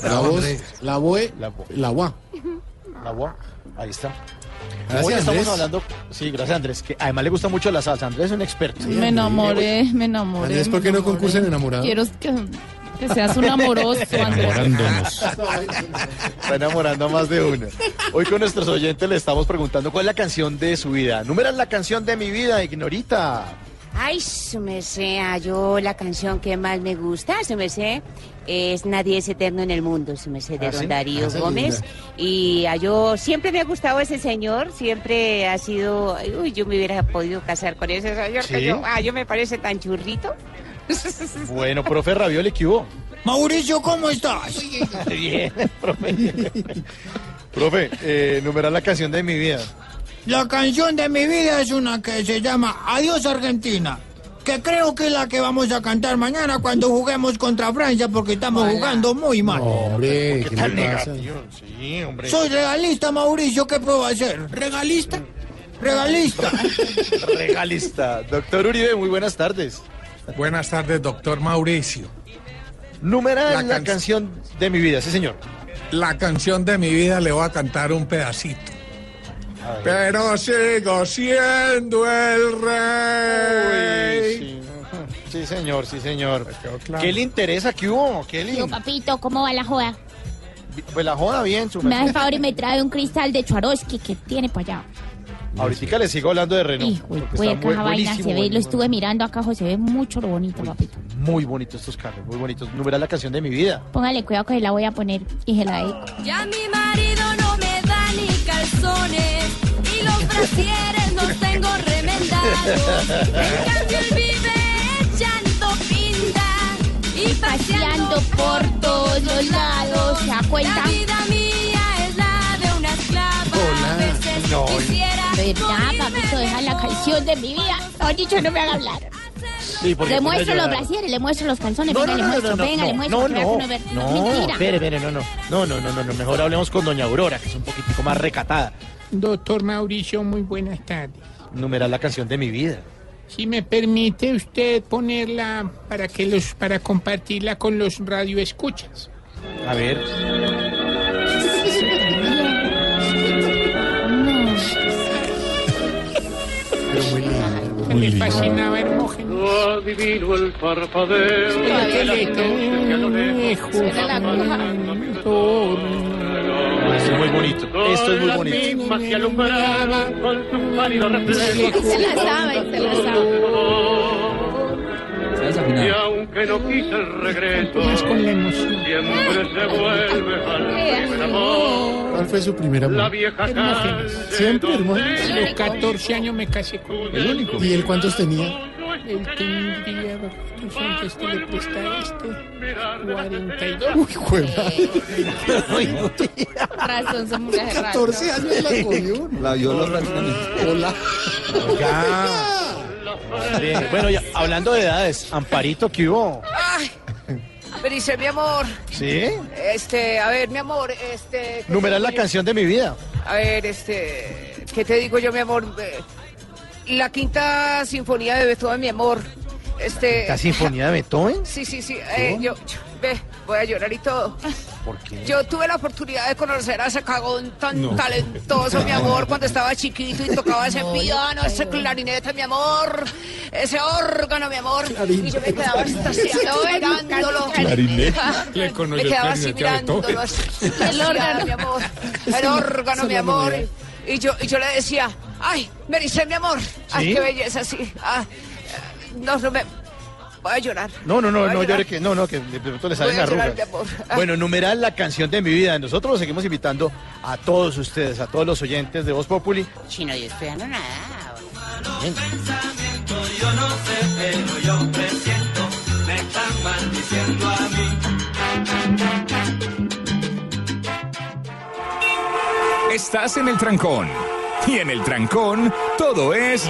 La voz, la voz, la voz. La voz. Ahí está. Gracias, Hoy estamos Andrés. hablando, sí, gracias Andrés, que además le gusta mucho la salsa. Andrés es un experto. Me enamoré, me enamoré. Andrés, ¿por qué no concursa en enamorado? Quiero que, que seas un amoroso, <laughs> Andrés. Está enamorando a más de una. Hoy con nuestros oyentes le estamos preguntando cuál es la canción de su vida. Número la canción de mi vida, Ignorita. Ay, su merced, ah, yo la canción que más me gusta, su merced, es Nadie es eterno en el mundo, su merced, de ¿Ah, sí? Don Darío Ah, Gómez. Y ah, yo siempre me ha gustado ese señor, siempre ha sido, uy, yo me hubiera podido casar con ese señor, que ah, yo me parece tan churrito. <laughs> Bueno, profe Ravioli, ¿qué hubo? Mauricio, ¿cómo estás? <laughs> Bien, profe. profe, eh, numerar la canción de mi vida. La canción de mi vida es una que se llama Adiós Argentina, que creo que es la que vamos a cantar mañana cuando juguemos contra Francia porque estamos jugando muy mal. Hombre, ¿qué tan le pasa? negativo? Sí, hombre. Soy regalista, Mauricio, ¿qué puedo hacer? ¿Regalista? Regalista. <laughs> Regalista. Doctor Uribe, muy buenas tardes. Buenas tardes, doctor Mauricio. Numerar La la, can- canción de mi vida, sí, señor. La canción de mi vida le voy a cantar un pedacito. Pero sigo siendo el rey. sí. <laughs> Sí, señor, sí, señor. ¿Qué le interesa? ¿Qué hubo? ¿Qué le... Yo, papito, ¿cómo va la joda? Pues la joda bien, su Me hace el favor y me trae un cristal de Swarovski que tiene para allá. Ahorita le sigo hablando de Renault. Hijo de porque puerca, está muy- vaina se lo estuve mirando acá, se ve mucho lo bonito, papito. Muy bonitos estos carros, muy bonitos. Numerar la canción de mi vida. Póngale cuidado que la voy a poner y se la. Ya mi marido no me da ni calzones y los <laughs> brasieres los tengo remendados. En cambio él vive echando pinta y Paseando por todos los lados, ¿se da cuenta? La vida No, ¿Verdad, papito? Deja la canción de mi vida. No, dicho, no me haga hablar. Sí, Le muestro los brasieres, le muestro los calzones, No, venga, no, le no, muestro, no, no, venga, le no, muestro. no, no, no, espere, espere, no, no, no, no, no, no, no, mejor hablemos con doña Aurora, que es un poquitico más recatada. Doctor Mauricio, muy buenas tardes. Numerar la canción de mi vida. Si me permite usted ponerla para que los para compartirla con los radioescuchas. A ver. <laughs> lindo. Me fascinaba Hermógenes. adivino el parpadeo. Esto es muy bonito. Esto es muy bonito. Se la sabe, la Y aunque no quise el regreso, Más con la emoción. siempre se vuelve al primer amor. ¿Cuál fue su primer La amor? vieja Hermógenes. Siempre, hermano. A los 14 años me casé con él. El único. ¿Y él cuántos tenía? Él tendría, no sé que este le presta este, 42. Uy, juega. Razón, son mujeres 14 años la cogió. La violó rápidamente. Hola. Bien, Bueno, ya, hablando de edades, Amparito, ¿qué hubo? Ay, pero dice mi amor, ¿Sí? este, a ver, mi amor, este... ¿qué Numerar la canción de mi vida. A ver, este, ¿qué te digo yo, mi amor? Eh, La quinta sinfonía de Beethoven, mi amor. Este... ¿La sinfonía de Beethoven? Sí, sí, sí. eh, yo, yo- ve, voy a llorar y todo. ¿Por qué? Yo tuve la oportunidad de conocer a ese cagón tan No. talentoso, mi amor, <laughs> cuando estaba chiquito y tocaba ese piano, ese clarinete, mi amor, ese órgano, mi amor. Y yo me quedaba extasiado mirándolo. <laughs> Clarinete. <laughs> Le Me el quedaba así mirándolo. Así, extasiada, mi amor. El órgano, mi amor. Y yo, y yo le decía, ay, me dice mi amor. Ay, qué belleza, sí. Ah, no, no me... Voy a llorar. No, no, no, no llore que no, no, que de pronto le salen arrugas. <laughs> Bueno, numeral la canción de mi vida. Nosotros los seguimos invitando a todos ustedes, a todos los oyentes de Voz Populi. Chino, yo estoy dando nada. pensamiento. Yo no sé, pero yo presiento, me están maldiciendo a mí. Estás en el trancón. Y en el trancón, todo es.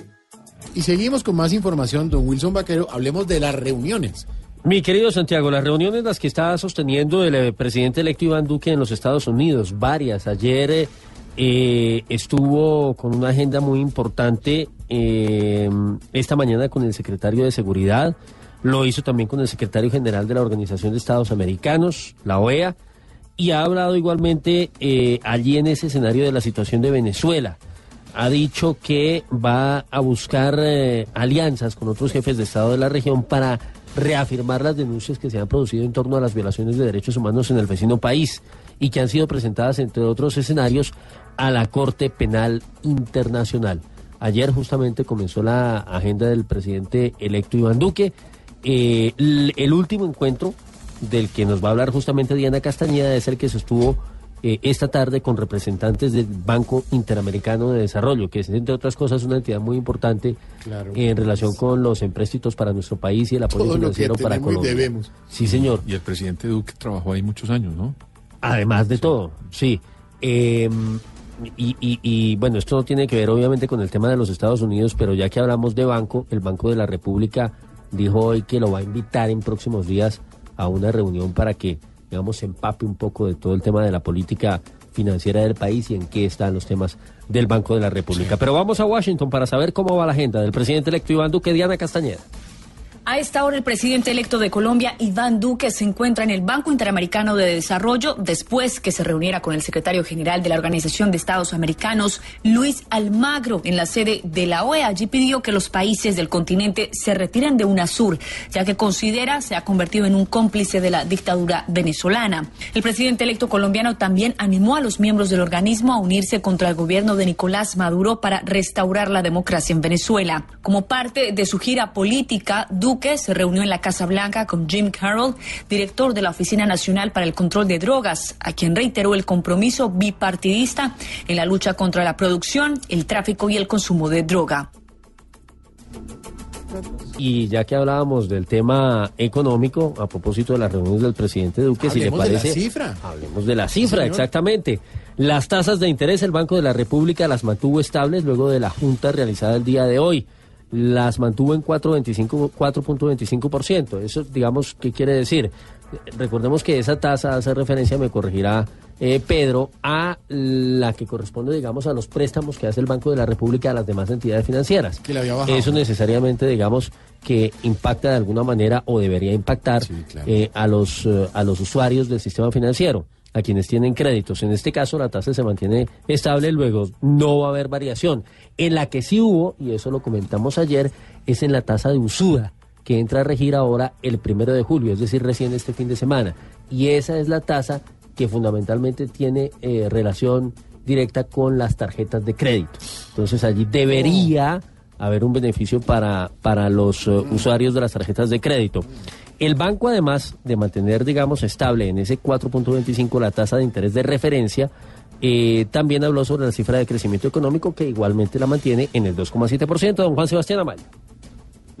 Y seguimos con más información, don Wilson Vaquero. Hablemos de las reuniones. Mi querido Santiago, las reuniones las que está sosteniendo el eh, presidente electo Iván Duque en los Estados Unidos, varias. Ayer eh, eh, estuvo con una agenda muy importante, esta mañana con el secretario de Seguridad, lo hizo también con el secretario general de la Organización de Estados Americanos, la OEA, y ha hablado igualmente allí en ese escenario de la situación de Venezuela. Ha dicho que va a buscar eh, alianzas con otros jefes de Estado de la región para reafirmar las denuncias que se han producido en torno a las violaciones de derechos humanos en el vecino país y que han sido presentadas, entre otros escenarios, a la Corte Penal Internacional. Ayer justamente comenzó la agenda del presidente electo Iván Duque. Eh, l- el último encuentro del que nos va a hablar justamente Diana Castañeda es el que sostuvo eh, esta tarde con representantes del Banco Interamericano de Desarrollo, que es, entre otras cosas, una entidad muy importante Claro. en relación con los empréstitos para nuestro país y el apoyo Todo lo que financiero para tenemos y Colombia. debemos. Sí, señor. Y el presidente Duque trabajó ahí muchos años, ¿no? Además de todo, sí. Eh, y, y- y, bueno, esto no tiene que ver obviamente con el tema de los Estados Unidos, pero ya que hablamos de banco, el Banco de la República dijo hoy que lo va a invitar en próximos días a una reunión para que, digamos, empape un poco de todo el tema de la política financiera del país y en qué están los temas del Banco de la República. Pero vamos a Washington para saber cómo va la agenda del presidente electo Iván Duque, Diana Castañeda. A esta hora el presidente electo de Colombia, Iván Duque, se encuentra en el Banco Interamericano de Desarrollo después que se reuniera con el secretario general de la Organización de Estados Americanos, Luis Almagro, en la sede de la OEA. Allí pidió que los países del continente se retiren de UNASUR, ya que considera se ha convertido en un cómplice de la dictadura venezolana. El presidente electo colombiano también animó a los miembros del organismo a unirse contra el gobierno de Nicolás Maduro para restaurar la democracia en Venezuela. Como parte de su gira política, Duque se reunió en la Casa Blanca con Jim Carroll, director de la Oficina Nacional para el Control de Drogas, a quien reiteró el compromiso bipartidista en la lucha contra la producción, el tráfico y el consumo de droga. Y ya que hablábamos del tema económico, a propósito de las reuniones del presidente Duque, si le Hablemos de la parece. cifra. Hablemos de la cifra, exactamente. Las tasas de interés, el Banco de la República las mantuvo estables luego de la junta realizada el día de hoy. Las mantuvo en 4.25 4.25%. Eso, digamos, ¿qué quiere decir? Recordemos que esa tasa hace referencia, me corregirá eh, Pedro, a la que corresponde, digamos, a los préstamos que hace el Banco de la República a las demás entidades financieras. Que había bajado. Eso necesariamente, digamos, que impacta de alguna manera o debería impactar eh, a, los, eh, a los usuarios del sistema financiero, a quienes tienen créditos. En este caso, la tasa se mantiene estable, luego no va a haber variación. En la que sí hubo, y eso lo comentamos ayer, es en la tasa de usura, que entra a regir ahora el primero de julio, es decir, recién este fin de semana. Y esa es la tasa que fundamentalmente tiene eh, relación directa con las tarjetas de crédito. Entonces allí debería haber un beneficio para, para los eh, usuarios de las tarjetas de crédito. El banco, además de mantener, digamos, estable en ese 4.25 la tasa de interés de referencia, eh, también habló sobre la cifra de crecimiento económico que igualmente la mantiene en el 2,7%. Don Juan Sebastián Amaya.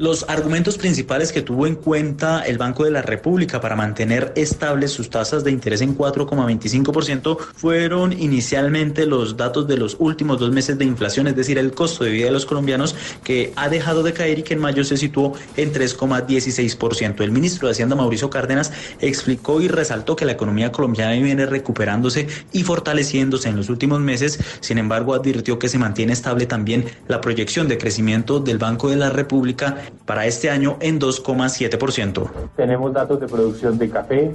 Los argumentos principales que tuvo en cuenta el Banco de la República para mantener estables sus tasas de interés en 4,25% fueron inicialmente los datos de los últimos dos meses de inflación, es decir, el costo de vida de los colombianos que ha dejado de caer y que en mayo se situó en 3,16%. El ministro de Hacienda, Mauricio Cárdenas, explicó y resaltó que la economía colombiana viene recuperándose y fortaleciéndose en los últimos meses. Sin embargo, advirtió que se mantiene estable también la proyección de crecimiento del Banco de la República para este año en 2,7%. tenemos datos de producción de café,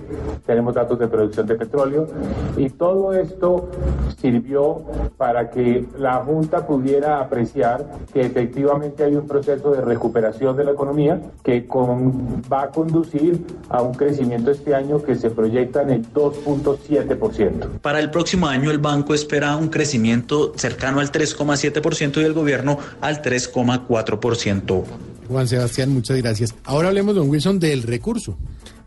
tenemos datos de producción de petróleo y todo esto sirvió para que la Junta pudiera apreciar que efectivamente hay un proceso de recuperación de la economía que con- va a conducir a un crecimiento este año que se proyecta en el 2.7%. Para el próximo año el banco espera un crecimiento cercano al 3,7% y el gobierno al 3,4%. Juan Sebastián, muchas gracias. Ahora hablemos, don Wilson, del recurso.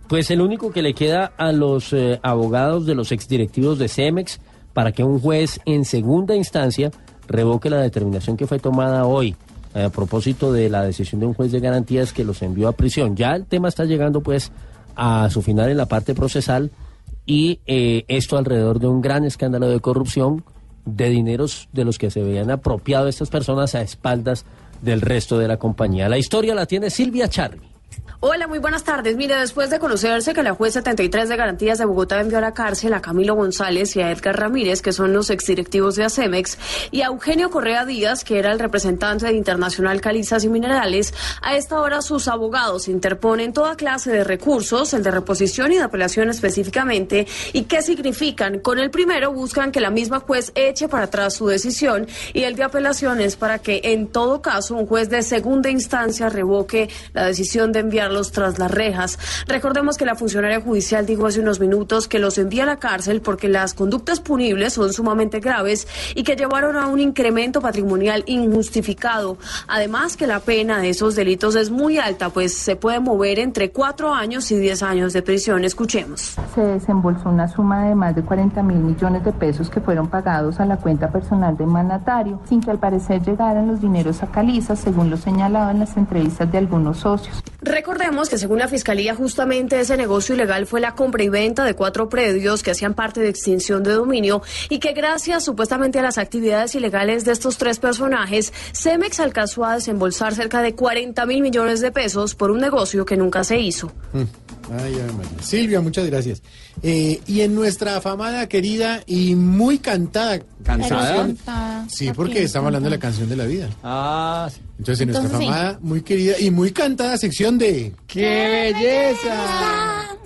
Pues el único que le queda a los eh, abogados de los exdirectivos de Cemex para que un juez en segunda instancia revoque la determinación que fue tomada hoy eh, a propósito de la decisión de un juez de garantías que los envió a prisión. Ya el tema está llegando pues a su final en la parte procesal y eh, esto alrededor de un gran escándalo de corrupción de dineros de los que se veían apropiado estas personas a espaldas del resto de la compañía. La historia la tiene Silvia Charri. Hola, muy buenas tardes. Mire, después de conocerse que la juez 73 de garantías de Bogotá envió a la cárcel a Camilo González y a Edgar Ramírez, que son los exdirectivos de Acemex, y a Eugenio Correa Díaz, que era el representante de Internacional Calizas y Minerales, a esta hora sus abogados interponen toda clase de recursos, el de reposición y de apelación específicamente, y qué significan. Con el primero buscan que la misma juez eche para atrás su decisión y el de apelación es para que en todo caso un juez de segunda instancia revoque la decisión de enviarlos tras las rejas. Recordemos que la funcionaria judicial dijo hace unos minutos que los envía a la cárcel porque las conductas punibles son sumamente graves y que llevaron a un incremento patrimonial injustificado. Además que la pena de esos delitos es muy alta, pues se puede mover entre cuatro años y diez años de prisión. Escuchemos. se desembolsó una suma de más de 40 mil millones de pesos que fueron pagados a la cuenta personal del mandatario, sin que al parecer llegaran los dineros a Caliza, según lo señalado en las entrevistas de algunos socios. Recordemos que según la Fiscalía justamente ese negocio ilegal fue la compra y venta de cuatro predios que hacían parte de extinción de dominio y que gracias supuestamente a las actividades ilegales de estos tres personajes, Cemex alcanzó a desembolsar cerca de 40 mil millones de pesos por un negocio que nunca se hizo. Mm. Ay, María. Silvia, muchas gracias. Eh, y en nuestra afamada, querida y muy cantada. ¿Cansada? canción- Sí, porque estamos hablando de la canción de la vida. Ah, sí. Entonces, en nuestra sí. afamada, muy querida y muy cantada sección de. ¡Qué belleza!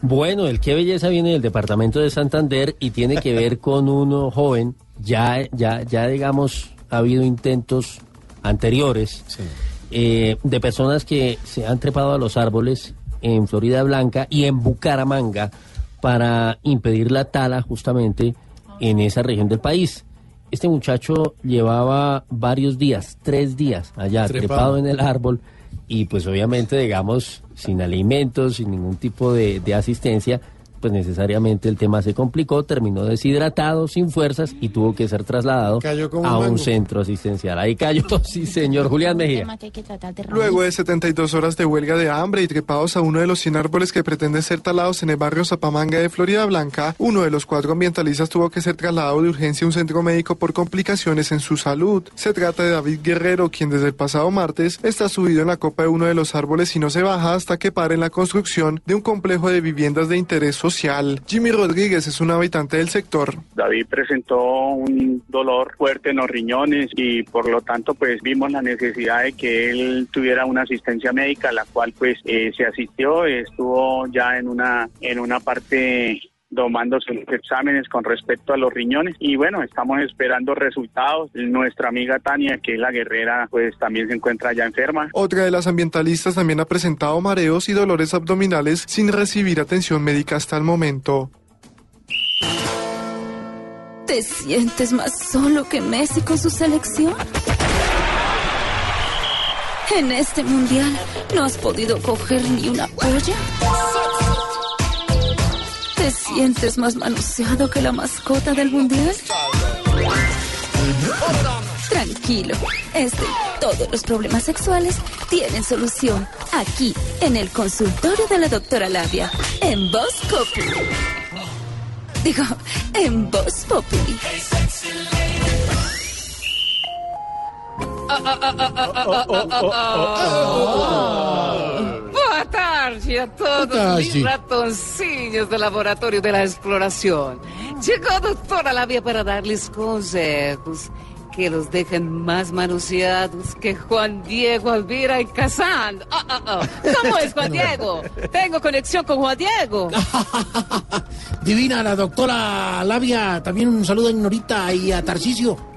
Bueno, el qué belleza viene del departamento de Santander y tiene que ver <laughs> con uno joven. Ya, ya, ya digamos, ha habido intentos anteriores eh, de personas que se han trepado a los árboles en Florida Blanca y en Bucaramanga para impedir la tala justamente en esa región del país. Este muchacho llevaba varios días, tres días allá, Trepado. trepado en el árbol y pues obviamente, digamos, sin alimentos, sin ningún tipo de, de asistencia, pues necesariamente el tema se complicó, terminó deshidratado, sin fuerzas y tuvo que ser trasladado Cayó como un a un centro asistencial. Ahí cayó, <laughs> sí señor, Julián Mejía. Luego de 72 horas de huelga de hambre y trepados a uno de los 100 árboles que pretenden ser talados en el barrio Zapamanga de Florida Blanca, uno de los cuatro ambientalistas tuvo que ser trasladado de urgencia a un centro médico por complicaciones en su salud. Se trata de David Guerrero, quien desde el pasado martes está subido en la copa de uno de los árboles y no se baja hasta que pare en la construcción de un complejo de viviendas de interés social. Jimmy Rodríguez es un habitante del sector. David presentó un dolor fuerte en los riñones y por lo tanto pues vimos la necesidad de que él tuviera una asistencia médica, la cual pues eh, se asistió, estuvo ya en una en una parte tomando sus exámenes con respecto a los riñones y bueno, estamos esperando resultados. Nuestra amiga Tania, que es la guerrera, pues también se encuentra ya enferma. Otra de las ambientalistas también ha presentado mareos y dolores abdominales sin recibir atención médica hasta el momento. ¿Te sientes más solo que Messi con su selección? En este mundial no has podido coger ni una polla. ¿Te sientes más manoseado que la mascota del mundial? Tranquilo, este y todos los problemas sexuales tienen solución aquí en el consultorio de la doctora Labia en Voz Populi. Digo, en Voz Populi. Boa tarde a todos mis ratoncillos do Laboratório da Exploração. Chegou a doutora Lábia para dar-lhes consejos. que los dejen más manoseados que Juan Diego Alvira y Kazán. Ah, ah, ah. <laughs> ¿Cómo es Juan Diego? Tengo conexión con Juan Diego. <laughs> Divina, la doctora Labia, también un saludo a Norita y a Tarcisio.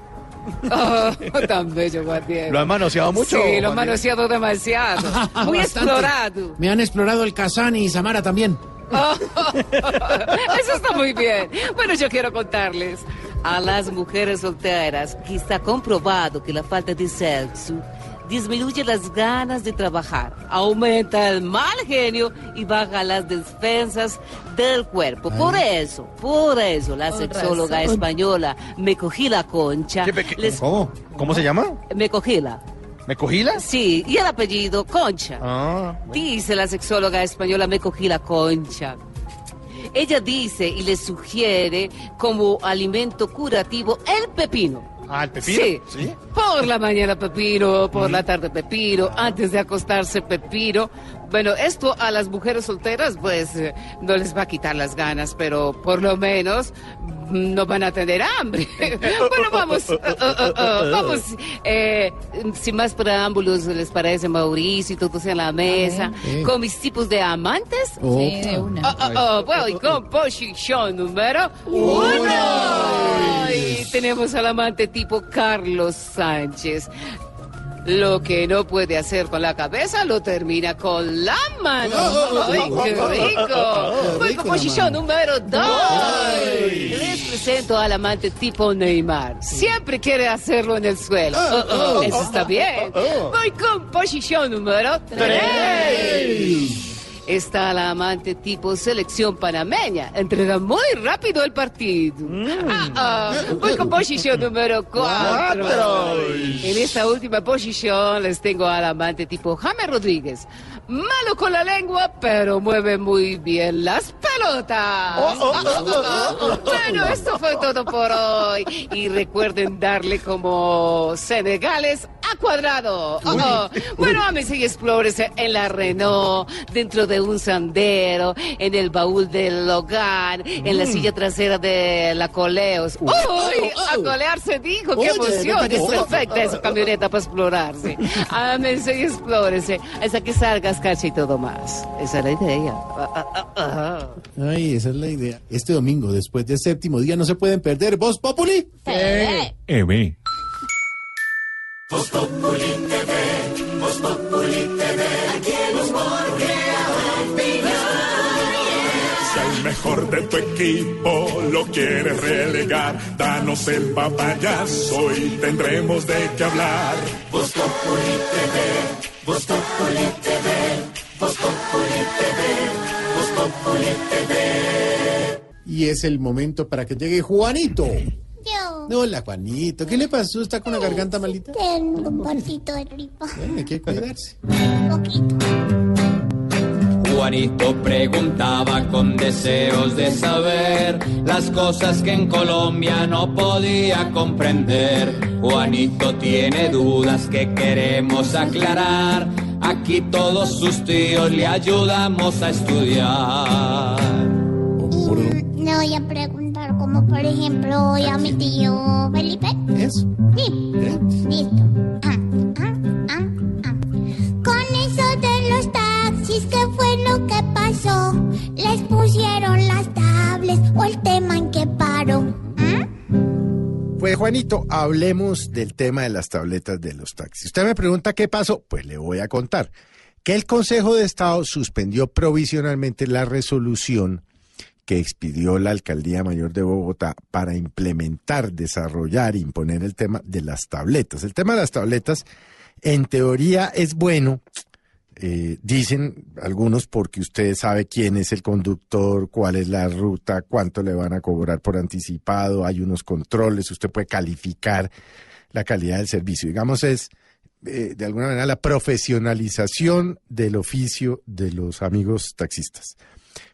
Oh, tan bello Juan Diego. ¿Lo han manoseado mucho? Sí, lo han manoseado demasiado. <laughs> Muy Bastante. explorado. Me han explorado el Kazán y Samara también. Oh, <laughs> eso está muy bien. Bueno, yo quiero contarles a las mujeres solteras que está comprobado que la falta de sexo disminuye las ganas de trabajar, aumenta el mal genio y baja las defensas del cuerpo. Por eso, por eso, la sexóloga razón. española Me Cogí la Concha. les- ¿Cómo? ¿Cómo se llama? Me Cogila. ¿Me cogila? Sí, y el apellido Concha. Ah. Dice la sexóloga española, me cogí la concha. Ella dice y le sugiere como alimento curativo el pepino. Ah, el pepino. Sí. ¿Sí? Por la mañana pepino, por la tarde pepino, antes de acostarse pepino. Bueno, esto a las mujeres solteras pues eh, no les va a quitar las ganas, pero por lo menos mm, no van a tener hambre. <laughs> bueno, vamos, eh, eh, eh, vamos, eh, sin más preámbulos, ¿les parece Mauricio y todos en la mesa? Sí. Con mis tipos de amantes. Sí, de una. Bueno, y con posición número uno. Y tenemos al amante tipo Carlos Sánchez. Lo que no puede hacer con la cabeza lo termina con la mano. ¡Ay, qué rico! Voy con posición número dos. Les presento al amante tipo Neymar. Siempre quiere hacerlo en el suelo. Oh, oh, Eso está bien. Voy con posición número tres. Está la amante tipo selección panameña. Entrega muy rápido el partido. Ah, ah. Voy con posición número <laughs> cuatro. Cuatro. En esta última posición les tengo al amante tipo James Rodríguez. Malo con la lengua, pero mueve muy bien las pelotas. Oh, oh, oh, oh, oh. Bueno, esto fue todo por hoy. Y recuerden darle como Senegales a cuadrado. Oh, oh. Bueno, ámense y explórese en la Renault, dentro de un sandero, en el baúl del hogar, en la silla trasera de la Coleos. ¡Uy! A colearse dijo, qué Oye, emoción. Es perfecta esa camioneta para explorarse. <laughs> Ámense y explórese hasta que salgas, cacha y todo más. Esa es la idea. Ah, ah, ah. Ay, esa es la idea. Este domingo, después del séptimo día, no se pueden perder. ¿Vos, Populi? EB. Voz Populi TV, Voz Populi TV, mejor de tu equipo lo quieres relegar, danos el papayazo y tendremos de qué hablar. Voz Populi TV, Voz Populi TV, Voz Populi TV, Voz Populi TV. Y es el momento para que llegue Juanito. Yo Hola, Juanito. ¿Qué le pasó? ¿Está con la garganta malita? tengo un poquito de gripa. Bueno, hay que cuidarse. Juanito preguntaba con deseos de saber las cosas que en Colombia no podía comprender. Juanito tiene dudas que queremos aclarar. Aquí todos sus tíos le ayudamos a estudiar. Le voy a preguntar como por ejemplo hoy a mi tío Felipe. ¿Eso? Sí. Listo. Ah, pasó? ¿Les pusieron las tablets o el tema en que paró? Pues Juanito, hablemos del tema de las tabletas de los taxis. Usted me pregunta qué pasó, pues le voy a contar. Que el Consejo de Estado suspendió provisionalmente la resolución que expidió la Alcaldía Mayor de Bogotá para implementar, desarrollar, imponer el tema de las tabletas. El tema de las tabletas, en teoría, es bueno, eh, dicen algunos porque usted sabe quién es el conductor, cuál es la ruta, cuánto le van a cobrar por anticipado, hay unos controles, usted puede calificar la calidad del servicio. Digamos, es eh, de alguna manera la profesionalización del oficio de los amigos taxistas.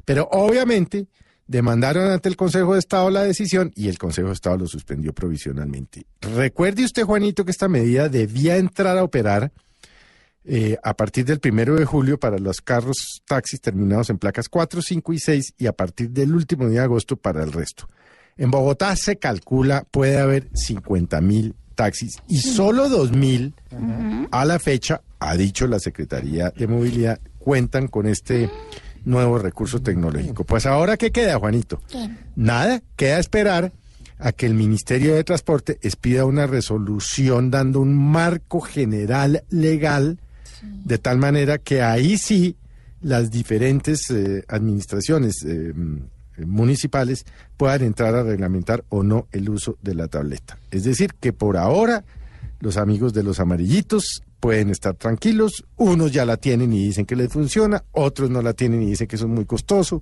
Pero obviamente demandaron ante el Consejo de Estado la decisión y el Consejo de Estado lo suspendió provisionalmente. Recuerde usted, Juanito, que esta medida debía entrar a operar eh, a partir del primero de julio para los carros taxis terminados en placas 4, 5 y 6 y a partir del último día de agosto para el resto. En Bogotá se calcula puede haber 50 mil taxis y solo 2.000 a la fecha, ha dicho la Secretaría de Movilidad, cuentan con este nuevo recurso tecnológico. Pues ahora, ¿qué queda, Juanito? Nada, queda esperar a que el Ministerio de Transporte expida una resolución dando un marco general legal de tal manera que ahí sí las diferentes eh, administraciones eh, mm, municipales puedan entrar a reglamentar o no el uso de la tableta. Es decir, que por ahora los amigos de los amarillitos pueden estar tranquilos, unos ya la tienen y dicen que les funciona, otros no la tienen y dicen que eso es muy costoso,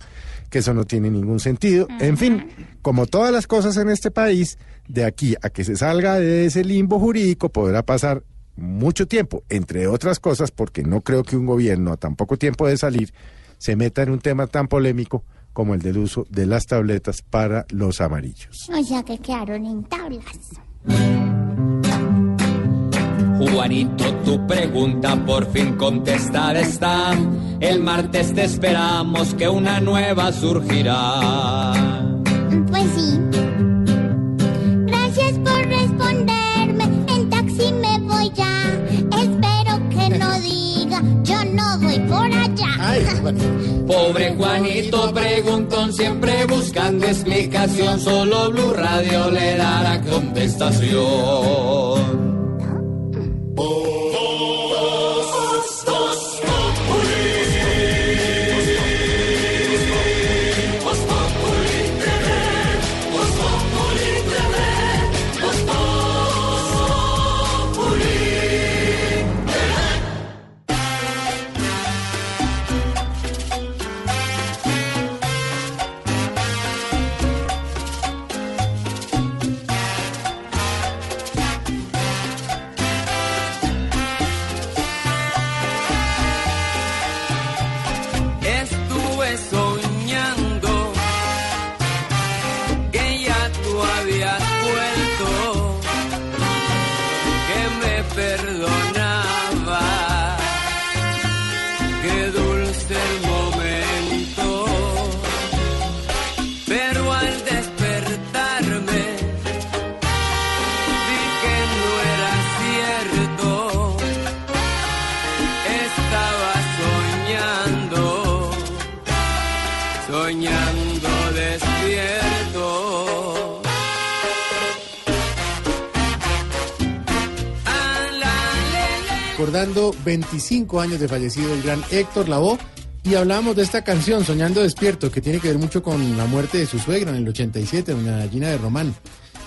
que eso no tiene ningún sentido. En fin, como todas las cosas en este país, de aquí a que se salga de ese limbo jurídico podrá pasar mucho tiempo, entre otras cosas, porque no creo que un gobierno a tan poco tiempo de salir se meta en un tema tan polémico como el del uso de las tabletas para los amarillos. O sea que quedaron en tablas. Juanito, tu pregunta por fin contestada está. El martes te esperamos que una nueva surgirá. Pues sí. Yo no voy por allá. <laughs> Pobre Juanito preguntón, siempre buscando explicación. Solo Blue Radio le dará contestación. Estuve Recordando 25 años de fallecido el gran Héctor Lavoe y hablamos de esta canción, Soñando Despierto, que tiene que ver mucho con la muerte de su suegra en el 87, doña Gina de Román.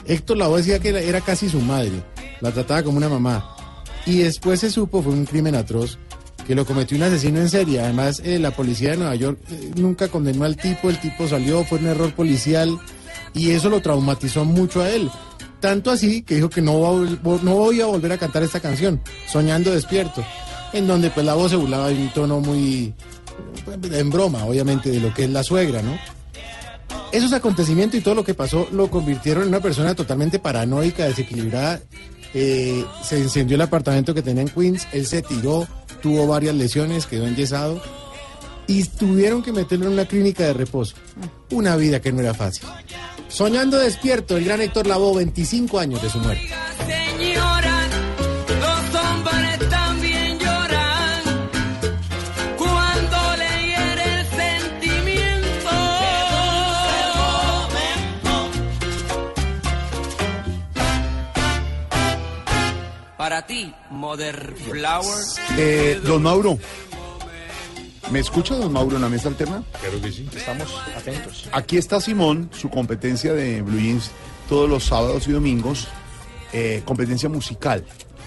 Héctor Lavoe decía que era casi su madre, la trataba como una mamá. Y después se supo, fue un crimen atroz, que lo cometió un asesino en serie. Además, eh, la policía de Nueva York eh, nunca condenó al tipo, el tipo salió, fue un error policial y eso lo traumatizó mucho a él. Tanto así que dijo que no, no voy a volver a cantar esta canción, Soñando Despierto, en donde pues la voz se burlaba de un tono muy, en broma, obviamente, de lo que es la suegra, ¿no? Esos acontecimientos y todo lo que pasó lo convirtieron en una persona totalmente paranoica, desequilibrada. Eh, se encendió el apartamento que tenía en Queens, él se tiró, tuvo varias lesiones, quedó enyesado y tuvieron que meterlo en una clínica de reposo. Una vida que no era fácil. Soñando despierto, el gran Héctor Lavoe, 25 años de su muerte. Señora, los hombres también lloran cuando le hiere el sentimiento. Para ti, Mother Flower. Eh, don Mauro. ¿Me escucha, don Mauro, en la mesa alterna? Claro que sí. Estamos atentos. Aquí está Simón, su competencia de Blue Jeans todos los sábados y domingos. eh, competencia musical.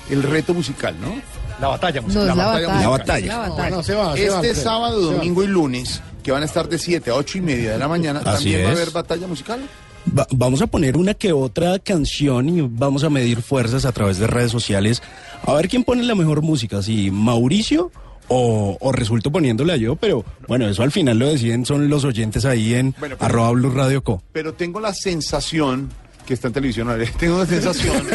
El reto musical, ¿no? La batalla musical. La batalla. musical. La batalla. La batalla. No, no, se va, se este va, sábado, se va. domingo y lunes, que van a estar de 7 a 8 y media de la mañana, Así también va a haber batalla musical. Va- vamos a poner una que otra canción y vamos a medir fuerzas a través de redes sociales. A ver quién pone la mejor música, si Mauricio o, o resulto poniéndole a yo, pero bueno, eso al final lo deciden son los oyentes ahí en Bueno, pero- arroba Blue Radio Co. Pero tengo la sensación, que está en televisión, <laughs> tengo la sensación,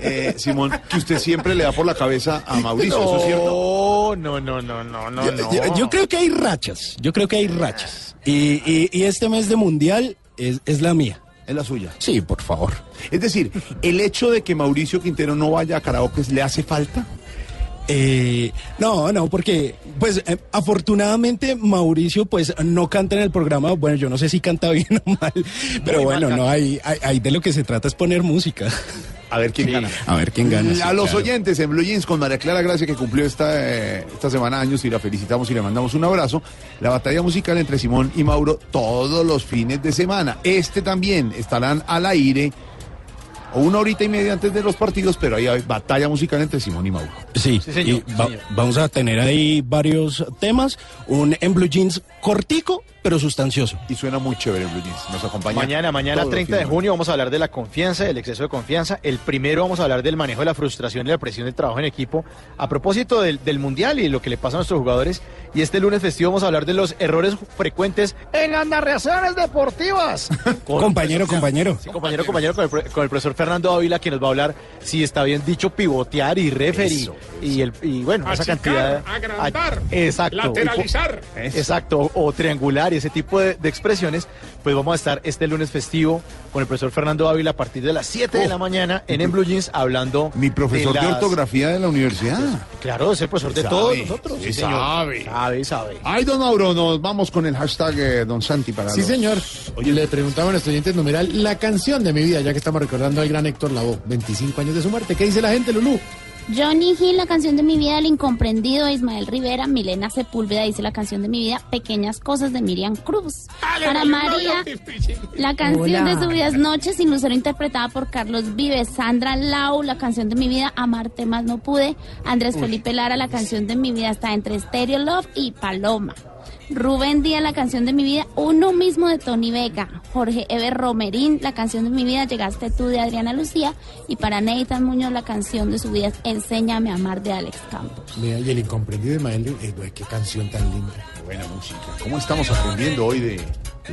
eh, Simón, que usted siempre le da por la cabeza a Mauricio, ¿eso es cierto? No, no, no, no, no, Yo, no. yo- yo creo que hay rachas, yo creo que hay rachas. Y, y- y este mes de mundial es, es la mía. Es la suya. Sí, por favor. Es decir, el hecho de que Mauricio Quintero no vaya a karaoke le hace falta. Eh, no, no, porque pues eh, afortunadamente Mauricio pues no canta en el programa, bueno, yo no sé si canta bien <laughs> o mal, pero Muy bueno, mal no, hay de lo que se trata es poner música. A ver quién gana. A ver quién gana. sí, a los claro. oyentes en Blue Jeans con María Clara Gracia que cumplió esta, eh, esta semana años y la felicitamos y le mandamos un abrazo. La batalla musical entre Simón y Mauro todos los fines de semana. Este también estarán al aire o una horita y media antes de los partidos, pero ahí hay batalla musical entre Simón y Mauro. Sí, señor, y va- vamos a tener ahí varios temas, un en Blue Jeans cortico, pero sustancioso. Y suena muy chévere Blue Jeans. Nos acompaña. Mañana, mañana todos los 30 de junio vamos a hablar de la confianza, del exceso de confianza. El primero vamos a hablar del manejo de la frustración y la presión del trabajo en equipo a propósito del, del Mundial y de lo que le pasa a nuestros jugadores. Y este lunes festivo vamos a hablar de los errores frecuentes en las narraciones deportivas. <laughs> Con- Compañero, compañero. Sí, compañero, compañero, con el, pro- con el profesor Fernando Ávila, que nos va a hablar si está bien dicho pivotear y referir. Eso, Y, el, y bueno, esa cantidad. agrandar, a- exacto. lateralizar. Y Exacto, o triangular y ese tipo de, de expresiones, pues vamos a estar este lunes festivo con el profesor Fernando Ávila a partir de las 7 de la mañana en En Blue Jeans hablando. Mi profesor de, las- ortografía de la universidad. Claro, es el profesor de Sabe, todos nosotros. sí señor. sabe. Sabe, sabe. Ay, don Mauro, nos vamos con el hashtag eh, Don Santi para Sí, los- señor. Oye, le preguntaba a nuestro oyente numeral la canción de mi vida, ya que estamos recordando al gran Héctor Lavoe, 25 años de su muerte. ¿Qué dice la gente, Lulú? Johnny Hill, la canción de mi vida, El Incomprendido, Ismael Rivera, Milena Sepúlveda dice la canción de mi vida, Pequeñas Cosas de Miriam Cruz. Para María, la canción Hola. de su vida es Noche sin Lucero, interpretada por Carlos Vives. Sandra Lau, la canción de mi vida, Amarte más no pude. Andrés Uy. Felipe Lara, la canción de mi vida está entre Stereo Love y Paloma. Rubén Díaz, la canción de mi vida, Uno mismo de Tony Vega. Jorge Eber Romerín, la canción de mi vida, Llegaste tú de Adriana Lucía. Y para Nathan Muñoz, la canción de su vida es Enséñame a amar de Alex Campos. Mira, y el incomprendido de Mael, eh, güey, qué canción tan linda. Buena música. ¿Cómo estamos aprendiendo hoy de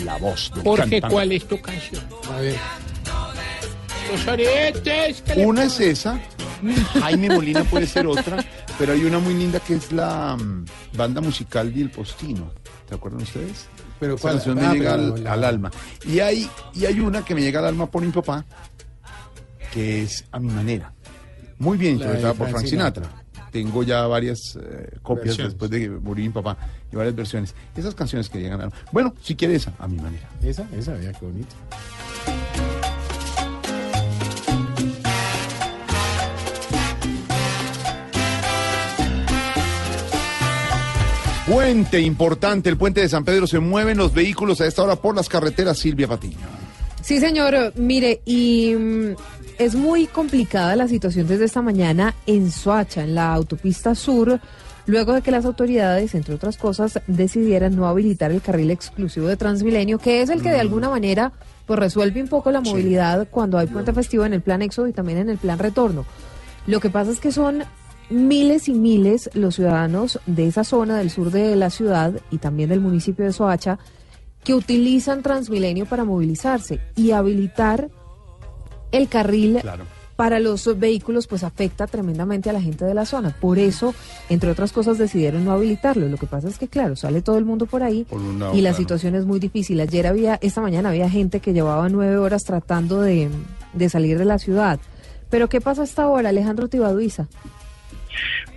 la voz del Jorge, cantante? ¿cuál es tu canción? A ver. Los aretes. Una es esa, <laughs> Jaime Molina puede ser otra, pero hay una muy linda que es la mm, banda musical del Postino. ¿Se acuerdan ustedes? Pero canción Ah, me llega al, la- al alma. Y hay, y hay una que me llega al alma por mi papá, que es A mi manera. Muy bien interpretada por Frank Sinatra. Tengo ya varias eh, copias Versiones. después de que morir mi papá y varias versiones. Esas canciones que llegan al alma. Bueno, si quiere esa, a mi manera. Esa, esa, vea qué bonito. Puente importante, el puente de San Pedro. Se mueven los vehículos a esta hora por las carreteras, Silvia Patiño. Sí, señor. Mire, y mm, es muy complicada la situación desde esta mañana en Soacha, en la autopista sur, luego de que las autoridades, entre otras cosas, decidieran no habilitar el carril exclusivo de Transmilenio, que es el que de alguna manera pues resuelve un poco la movilidad cuando hay puente festivo en el plan éxodo y también en el plan retorno. Lo que pasa es que son miles y miles los ciudadanos de esa zona del sur de la ciudad y también del municipio de Soacha que utilizan Transmilenio para movilizarse y habilitar el carril para los vehículos pues afecta tremendamente a la gente de la zona. Por eso, entre otras cosas, decidieron no habilitarlo. Lo que pasa es que, claro, sale todo el mundo por ahí Por un lado, y la claro. situación es muy difícil. Ayer había, esta mañana había gente que llevaba nueve horas tratando de, de salir de la ciudad. Pero ¿qué pasa hasta ahora, Alejandro Tibaduiza?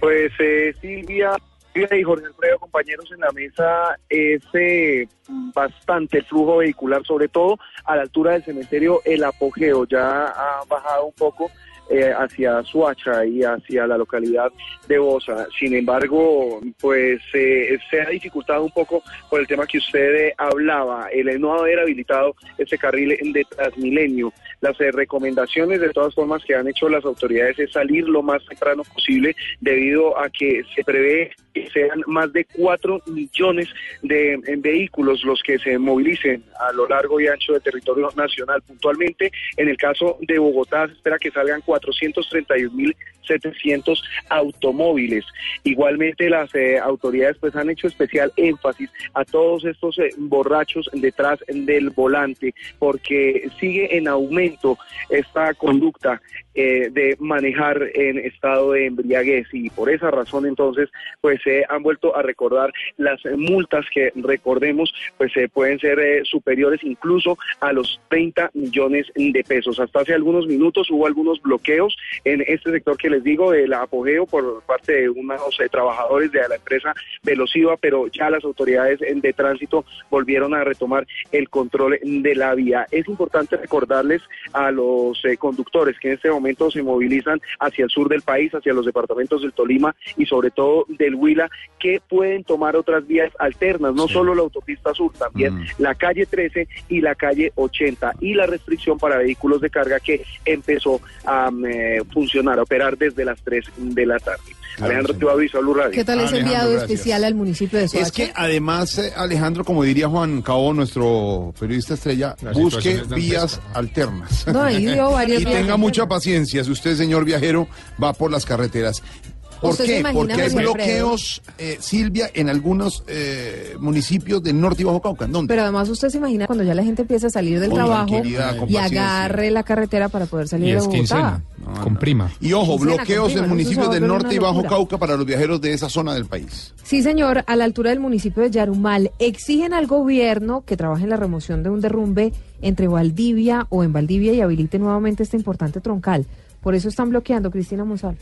Pues eh, Silvia y Jorge Alfredo, compañeros en la mesa, es eh, bastante flujo vehicular, sobre todo a la altura del cementerio El Apogeo. Ya ha bajado un poco eh, hacia Suacha y hacia la localidad de Bosa. Sin embargo, pues eh, se ha dificultado un poco por el tema que usted hablaba, el no haber habilitado este carril de Transmilenio. Las eh, recomendaciones, de todas formas, que han hecho las autoridades es salir lo más temprano posible debido a que se prevé sean más de 4 millones de eh, vehículos los que se movilicen a lo largo y ancho del territorio nacional. Puntualmente, en el caso de Bogotá, se espera que salgan 431.700 automóviles. Igualmente, las eh, autoridades pues han hecho especial énfasis a todos estos eh, borrachos detrás del volante, porque sigue en aumento esta conducta eh, de manejar en estado de embriaguez y por esa razón entonces pues han vuelto a recordar las multas que recordemos pues eh, pueden ser eh, superiores incluso a los 30 millones de pesos. Hasta hace algunos minutos hubo algunos bloqueos en este sector que les digo, el apogeo por parte de unos eh, trabajadores de la empresa Velociva, pero ya las autoridades eh, de tránsito volvieron a retomar el control de la vía. Es importante recordarles a los conductores que en este momento se movilizan hacia el sur del país, hacia los departamentos del Tolima y sobre todo del Huila, que pueden tomar otras vías alternas, no solo la autopista sur, también la calle 13 y la calle 80 y la restricción para vehículos de carga que empezó a mm, eh, funcionar, a operar desde las 3 de la tarde. Alejandro Tibaviso, Blue Radio. ¿Qué tal ese enviado gracias. especial al municipio de Soacha? Es que además, eh, Alejandro, como diría Juan Cabo, nuestro periodista estrella, La busque vías alternas. No, ahí dio varias <laughs> y tenga mucha paciencia si usted, señor viajero, va por las carreteras. ¿Por ¿Usted se qué? Porque hay bloqueos, eh, Silvia, en algunos eh, municipios del norte y bajo Cauca. ¿En ¿Dónde? Pero además usted se imagina cuando ya la gente empieza a salir del Con trabajo y agarre la carretera para poder salir Y de es Bogotá. quincena, con prima. Y ojo, Quincena, bloqueos en municipios del norte y bajo. Cauca para los viajeros de esa zona del país. Sí, señor, a la altura del municipio de Yarumal exigen al gobierno que trabaje en la remoción de un derrumbe entre Valdivia o en Valdivia y habilite nuevamente este importante troncal. Por eso están bloqueando, Cristina Monsalve.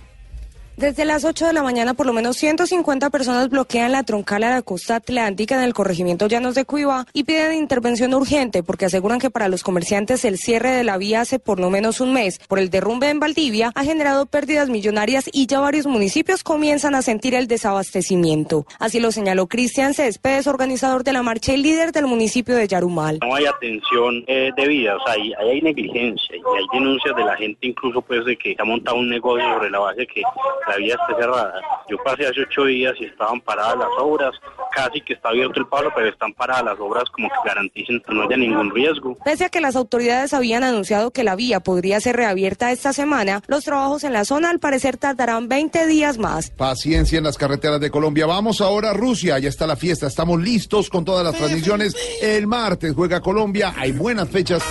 Desde las 8 de la mañana, por lo menos 150 personas bloquean la troncal a la costa atlántica en el corregimiento Llanos de Cuiba y piden intervención urgente porque aseguran que para los comerciantes el cierre de la vía hace por lo menos un mes por el derrumbe en Valdivia ha generado pérdidas millonarias y ya varios municipios comienzan a sentir el desabastecimiento. Así lo señaló Cristian Céspedes, organizador de la marcha y líder del municipio de Yarumal. no hay atención eh, debida, o sea, hay, hay negligencia y hay denuncias de la gente incluso pues de que se ha montado un negocio sobre la base que la vía esté cerrada. Yo pasé hace ocho días y estaban paradas las obras, casi que está abierto el palo, pero están paradas las obras como que garanticen que no haya ningún riesgo. Pese a que las autoridades habían anunciado que la vía podría ser reabierta esta semana, los trabajos en la zona al parecer tardarán 20 días más. Paciencia en las carreteras de Colombia. Vamos ahora a Rusia, ya está la fiesta, estamos listos con todas las transmisiones. El martes juega Colombia, hay buenas fechas.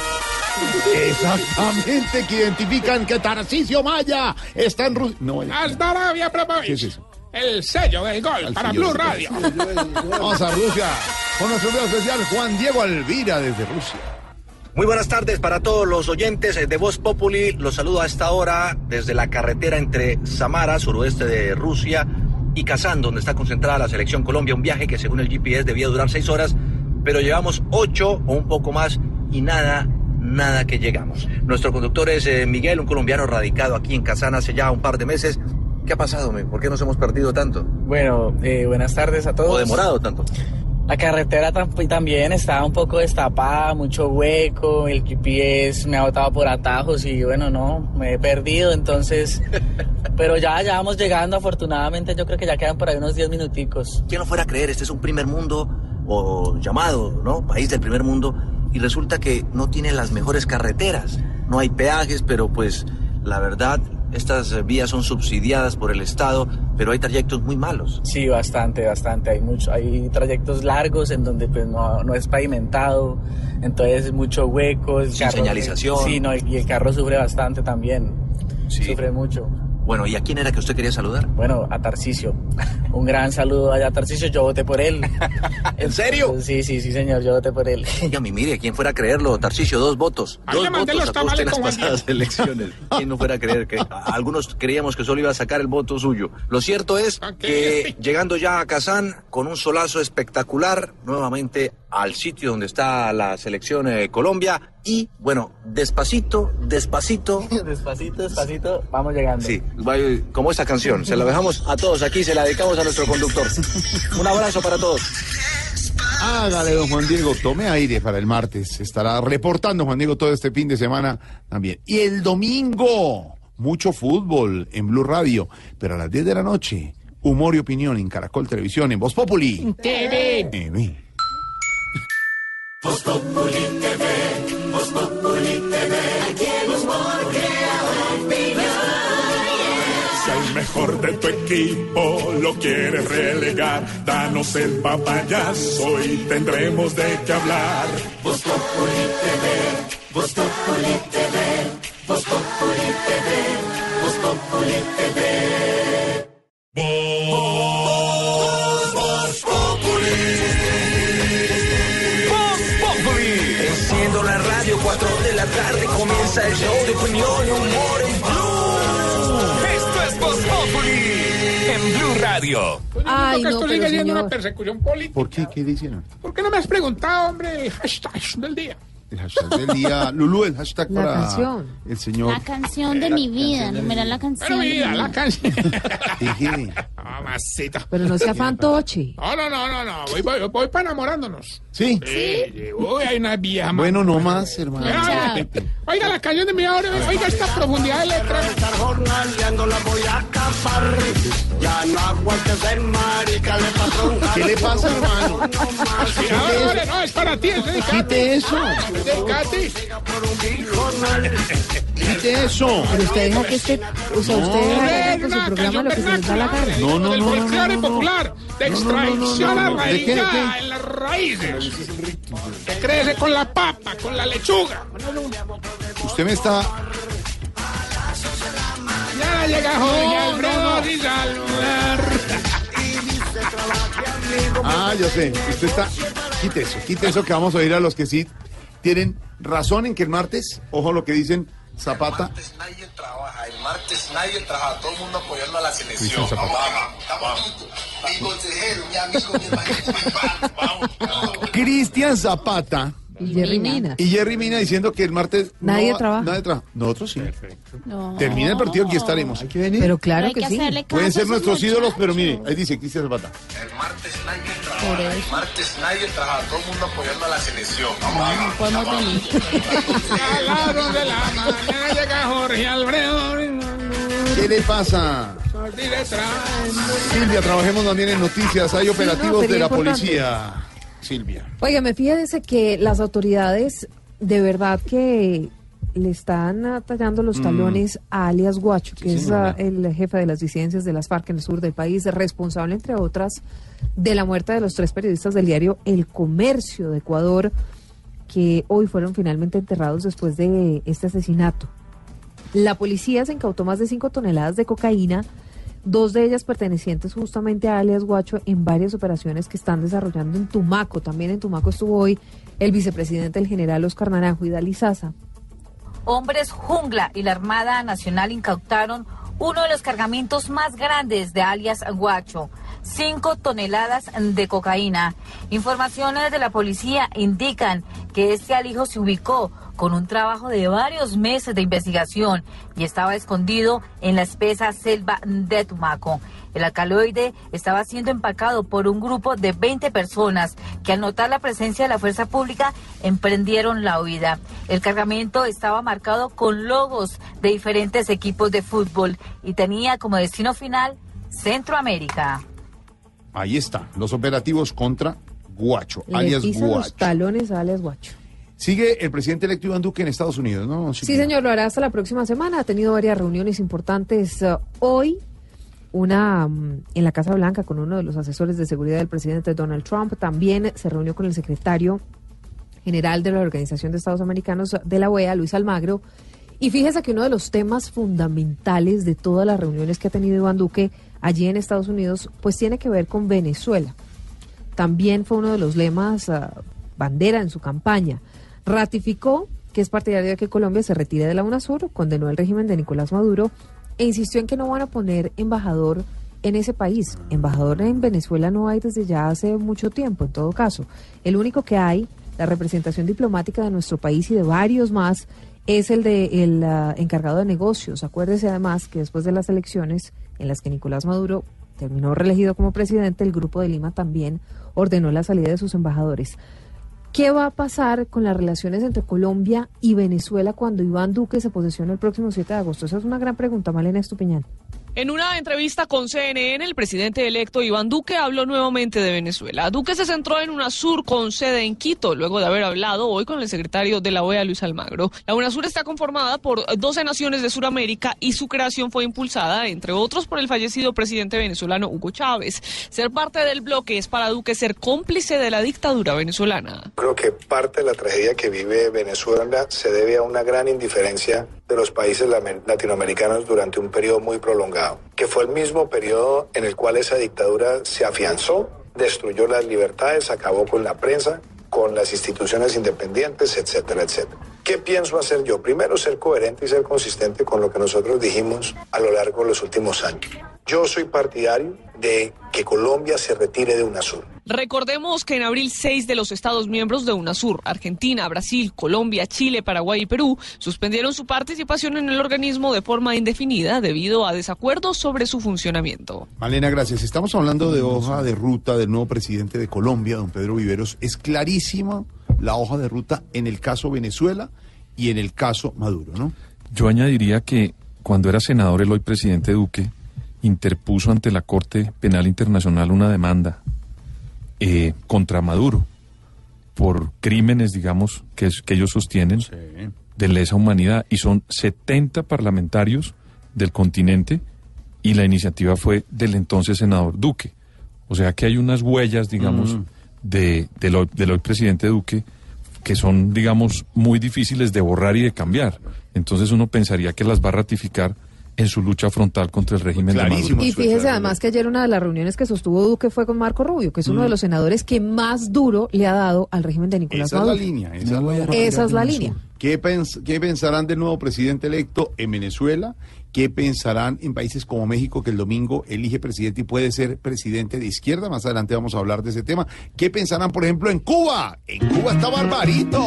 Exactamente, que identifican que Tarcisio Maya está en Rusia. No, Hasta Arabia, ¿Qué es eso? El sello del gol Al para sello Blue del Radio. Vamos a Rusia con nuestro video especial Juan Diego Alvira desde Rusia. Muy buenas tardes para todos los oyentes de Voz Populi. Los saludo a esta hora desde la carretera entre Samara, suroeste de Rusia, y Kazán, donde está concentrada la selección Colombia. Un viaje que según el GPS debía durar seis horas, pero llevamos ocho o un poco más y nada, nada que llegamos. Nuestro conductor es eh, Miguel, un colombiano radicado aquí en Kazán hace ya un par de meses. ¿Qué ha pasado, men? ¿Por qué nos hemos perdido tanto? Bueno, eh, buenas tardes a todos. ¿O demorado tanto? La carretera tam- también estaba un poco destapada, mucho hueco, el GPS me ha botado por atajos y bueno, no, me he perdido, entonces, <laughs> pero ya, ya vamos llegando, afortunadamente yo creo que ya quedan por ahí unos 10 minuticos. ¿Quién lo fuera a creer? Este es un primer mundo, o llamado, ¿no? País del primer mundo, y resulta que no tiene las mejores carreteras. No hay peajes, pero pues la verdad, estas eh, vías son subsidiadas por el Estado, pero hay trayectos muy malos. Sí, bastante, bastante, hay mucho, hay trayectos largos en donde pues no, no es pavimentado, entonces mucho hueco. el Sin señalización. Sí, no, y el carro sufre bastante también, sufre mucho. Bueno, ¿y a quién era que usted quería saludar? Bueno, a Tarcisio. Un gran saludo allá a Tarcisio, yo voté por él. <laughs> ¿En serio? Sí, sí, sí, señor, yo voté por él. Oiga, mi mire, ¿quién fuera a creerlo? Tarcisio, dos votos. Dos votos los sacó usted en tamales las pasadas elecciones. ¿Quién no fuera a creer que a- algunos creíamos que solo iba a sacar el voto suyo? Lo cierto es que <laughs> llegando ya a Kazán con un solazo espectacular, nuevamente al sitio donde está la selección eh, Colombia y bueno, despacito, despacito. <laughs> Despacito, despacito, vamos llegando. Sí, como esta canción, se la dejamos a todos aquí, se la dedicamos a nuestro conductor. Un abrazo para todos. Hágale, don Juan Diego, tome aire para el martes. Estará reportando Juan Diego todo este fin de semana también. Y el domingo, mucho fútbol en Blue Radio, pero a las 10 de la noche, humor y opinión en Caracol Televisión, en Voz Populi. TV. TV. Voz Populi TV, Voz Populi TV. Aquí crea opinión. Si al mejor de tu equipo lo quieres relegar, danos el papayazo y tendremos de qué hablar. Voz Populi TV, Voz Populi TV, Voz Populi TV, Voz Populi TV. Comienza el show de opinión y humor en Blue. Esto es Voz en Blue Radio. Ay, que no, esto pero sigue siendo señor. una persecución política. ¿Por qué? ¿Qué dicen? ¿Por qué no me has preguntado, hombre, el hashtag del día? El hashtag del día. Lulú, el hashtag La para canción. el señor. La canción de mi vida, numeral la canción. De mi mira, la canción. Dije, Mamacita. Pero no sea fantoche. No, no, no, no, no. Voy, voy, voy para enamorándonos. Sí. Sí. Uy, hay una vieja. Bueno, no más, hermano. Mira, Oiga, la canción de mi ahora, oiga esta profundidad de letra. Jornaleando la voy a acabar. Ya no aguantes de marica, le patrón. ¿Qué le pasa, hermano? Ahora, ahora, no, es para ti. Quite eso. Dedicate. Quite eso. Pero usted deja que este, o sea, No, usted deja Es que su programa lo que se les da la gana. No, no, no, no, no, no. popular, de No, no, no, no, extracción no, no. ¿De qué, de arraigada qué? en las raíces. Que crece con la papa, con la lechuga. Usted me está. Ya llega Jorge Alfredo sin saludar. Ah, yo sé. Usted está. Quite eso, quite eso que vamos a oír a los que sí tienen razón en que el martes, ojo lo que dicen Zapata. nadie trabaja, el martes nadie trabaja, todo el mundo apoyando a la selección. Vamos, vamos. Mi consejero, mi amigo, mi hermano. Cristian Zapata Y Jerry Mina. y Jerry Mina diciendo que el martes. Nadie trabaja. Nadie trabaja. Nosotros sí. No. Termina el partido, aquí estaremos. Hay que venir. Pero claro que que sí. Pueden ser nuestros ídolos, pero mire, ahí dice Cristian Zapata. El martes nadie trabaja, el martes nadie trabaja, todo el mundo apoyando a la selección. No podemos venir. A las de la mañana llega Jorge Alfredo. ¿Qué le pasa? Silvia, trabajemos también en noticias. Hay operativos de la importante. policía. Silvia. Óigame, fíjese que las autoridades de verdad que le están ah, tallando los Mm. talones a alias Guacho, que Sí, es el jefe de las disidencias de las FARC en el sur del país, responsable, entre otras, de la muerte de los tres periodistas del diario El Comercio de Ecuador, que hoy fueron finalmente enterrados después de este asesinato. La policía se incautó más de 5 toneladas de cocaína, dos de ellas pertenecientes justamente a alias Guacho en varias operaciones que están desarrollando en Tumaco. También en Tumaco estuvo hoy el vicepresidente el general Oscar Naranjo y Dalí Sasa. Hombres Jungla y la Armada Nacional incautaron uno de los cargamentos más grandes de alias Guacho, cinco toneladas de cocaína. Informaciones de la policía indican que este alijo se ubicó con un trabajo de varios meses de investigación y estaba escondido en la espesa selva de Tumaco. El alcaloide estaba siendo empacado por un grupo de 20 personas que al notar la presencia de la fuerza pública emprendieron la huida. El cargamento estaba marcado con logos de diferentes equipos de fútbol y tenía como destino final Centroamérica. Ahí está, los operativos contra Guacho, Le alias pisan los Guacho. talones a alias Guacho. Sigue el presidente electo Iván Duque en Estados Unidos, ¿no? Sí, señor, lo hará hasta la próxima semana. Ha tenido varias reuniones importantes eh, hoy. Una mm, en la Casa Blanca con uno de los asesores de seguridad del presidente Donald Trump. También se reunió con el secretario general de la Organización de Estados Americanos de la OEA, Luis Almagro. Y fíjese que uno de los temas fundamentales de todas las reuniones que ha tenido Iván Duque allí en Estados Unidos, pues tiene que ver con Venezuela. También fue uno de los lemas ah, bandera en su campaña. Ratificó que es partidario de que Colombia se retire de la UNASUR, condenó el régimen de Nicolás Maduro e insistió en que no van a poner embajador en ese país. Embajador en Venezuela no hay desde ya hace mucho tiempo, en todo caso. El único que hay, la representación diplomática de nuestro país y de varios más, es el de el ah, encargado de negocios. Acuérdese además que después de las elecciones en las que Nicolás Maduro terminó reelegido como presidente, el Grupo de Lima también ordenó la salida de sus embajadores. ¿Qué va a pasar con las relaciones entre Colombia y Venezuela cuando Iván Duque se posesione el próximo 7 de agosto? Esa es una gran pregunta, Malena Estupiñán. En una entrevista con CNN, el presidente electo Iván Duque habló nuevamente de Venezuela. Duque se centró en UNASUR con sede en Quito, luego de haber hablado hoy con el secretario de la OEA, Luis Almagro. La UNASUR está conformada por 12 naciones de Sudamérica y su creación fue impulsada, entre otros, por el fallecido presidente venezolano Hugo Chávez. Ser parte del bloque es para Duque ser cómplice de la dictadura venezolana. Creo que parte de la tragedia que vive Venezuela se debe a una gran indiferencia de los países latinoamericanos durante un periodo muy prolongado, que fue el mismo periodo en el cual esa dictadura se afianzó, destruyó las libertades, acabó con la prensa, con las instituciones independientes, etcétera, etcétera. ¿Qué pienso hacer yo? Primero, ser coherente y ser consistente con lo que nosotros dijimos a lo largo de los últimos años. Yo soy partidario de que Colombia se retire de UNASUR. Recordemos que en abril seis de los Estados miembros de UNASUR, Argentina, Brasil, Colombia, Chile, Paraguay y Perú, suspendieron su participación en el organismo de forma indefinida debido a desacuerdos sobre su funcionamiento. Malena, gracias. Estamos hablando de hoja de ruta del nuevo presidente de Colombia, don Pedro Viveros. Es clarísima la hoja de ruta en el caso Venezuela y en el caso Maduro, ¿no? Yo añadiría que cuando era senador el hoy presidente Duque interpuso ante la Corte Penal Internacional una demanda eh, contra Maduro por crímenes, digamos, que, es- que ellos sostienen de lesa humanidad y son 70 parlamentarios del continente y la iniciativa fue del entonces senador Duque. O sea que hay unas huellas, digamos, Mm. de, del, hoy, del hoy presidente Duque que son, digamos, muy difíciles de borrar y de cambiar. Entonces uno pensaría que las va a ratificar en su lucha frontal contra el régimen de Maduro. Y fíjese además que ayer una de las reuniones que sostuvo Duque fue con Marco Rubio, que es uno Mm. de los senadores que más duro le ha dado al régimen de Nicolás Esa es la Maduro. línea. Esa es la, hoja Esa es la ruta. línea. ¿Qué, pens- qué pensarán del nuevo presidente electo en Venezuela? ¿Qué pensarán en países como México, que el domingo elige presidente y puede ser presidente de izquierda? Más adelante vamos a hablar de ese tema. ¿Qué pensarán, por ejemplo, en Cuba? En Cuba está Barbarito.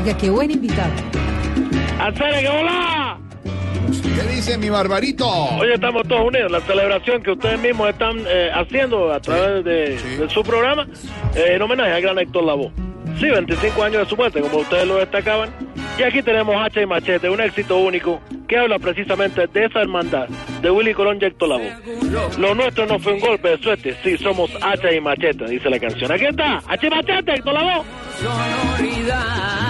Oiga, qué buen invitado. ¡Alcere, que hola! ¿Qué dice mi Barbarito? Hoy estamos todos unidos. La celebración que ustedes mismos están eh, haciendo a través de, de su programa eh, en homenaje al gran Héctor Lavoe. Sí, 25 años de su muerte, como ustedes lo destacaban. Y aquí tenemos Hacha y Machete, un éxito único que habla precisamente de esa hermandad de Willy Colón y Héctor Lavoe. Lo nuestro no fue un golpe de suerte, sí, somos Hacha y Machete, dice la canción. Aquí está, Hacha y Machete, Héctor Lavoe. sonoridad.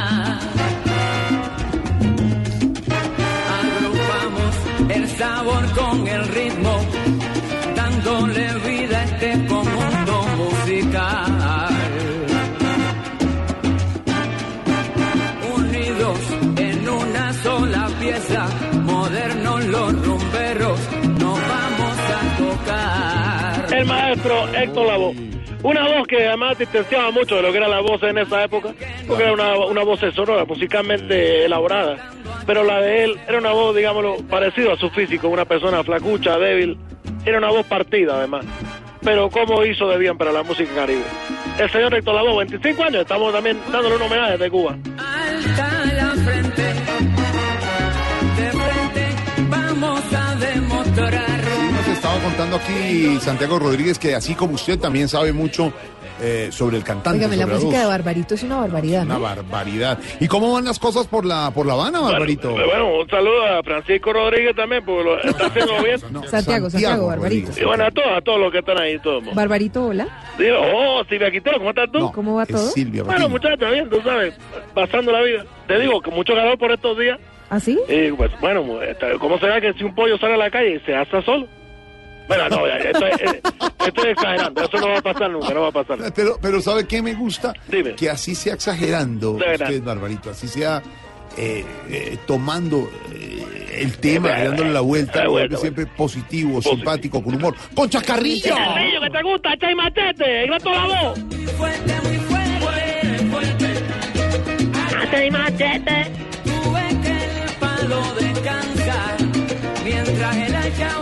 Sabor con el ritmo, dándole vida a este conjunto musical. Unidos en una sola pieza, modernos los rumberos, nos vamos a tocar. el maestro Héctor Lavoe. Una voz que además distanciaba mucho de lo que era la voz en esa época, porque era una, una voz sonora, musicalmente elaborada. Pero la de él era una voz, digámoslo, parecida a su físico, una persona flacucha, débil. Era una voz partida, además. Pero cómo hizo de bien para la música caribe. El señor Héctor Lavoe, 25 años, estamos también dándole un homenaje de Cuba. Contando aquí Santiago Rodríguez que así como usted también sabe mucho eh, sobre el cantante. Óigame, la música de. Barbarito es una barbaridad, Una ¿no? barbaridad. ¿Y cómo van las cosas por la por la Habana, Barbarito? Bueno, un saludo a Francisco Rodríguez también, porque lo está <laughs> haciendo bien. Santiago, Santiago, Barbarito. Y bueno, a todos, a todos los que están ahí, todos. Barbarito, hola. Digo, oh, Silvia Quintero, ¿cómo estás tú? ¿Cómo va todo? Bueno, muchachos, bien, tú sabes, pasando la vida. Te digo que mucho calor por estos días. ¿Ah, sí? Y pues, bueno, ¿cómo será que si un pollo sale a la calle y se asa solo? Bueno, no, estoy, eh, estoy exagerando, eso no va a pasar nunca, no va a pasar. Pero, pero ¿sabe qué me gusta? Dime. Que así sea exagerando usted, Barbarito, así sea eh, eh, tomando eh, el tema, Eh, dándole la vuelta, eh, siempre positivo, simpático, con humor. ¡Con chacarrillo! Carrillo, que te gusta, echa y machete, y toda la voz. Machete y machete. Tuve que el palo descansar mientras el hacha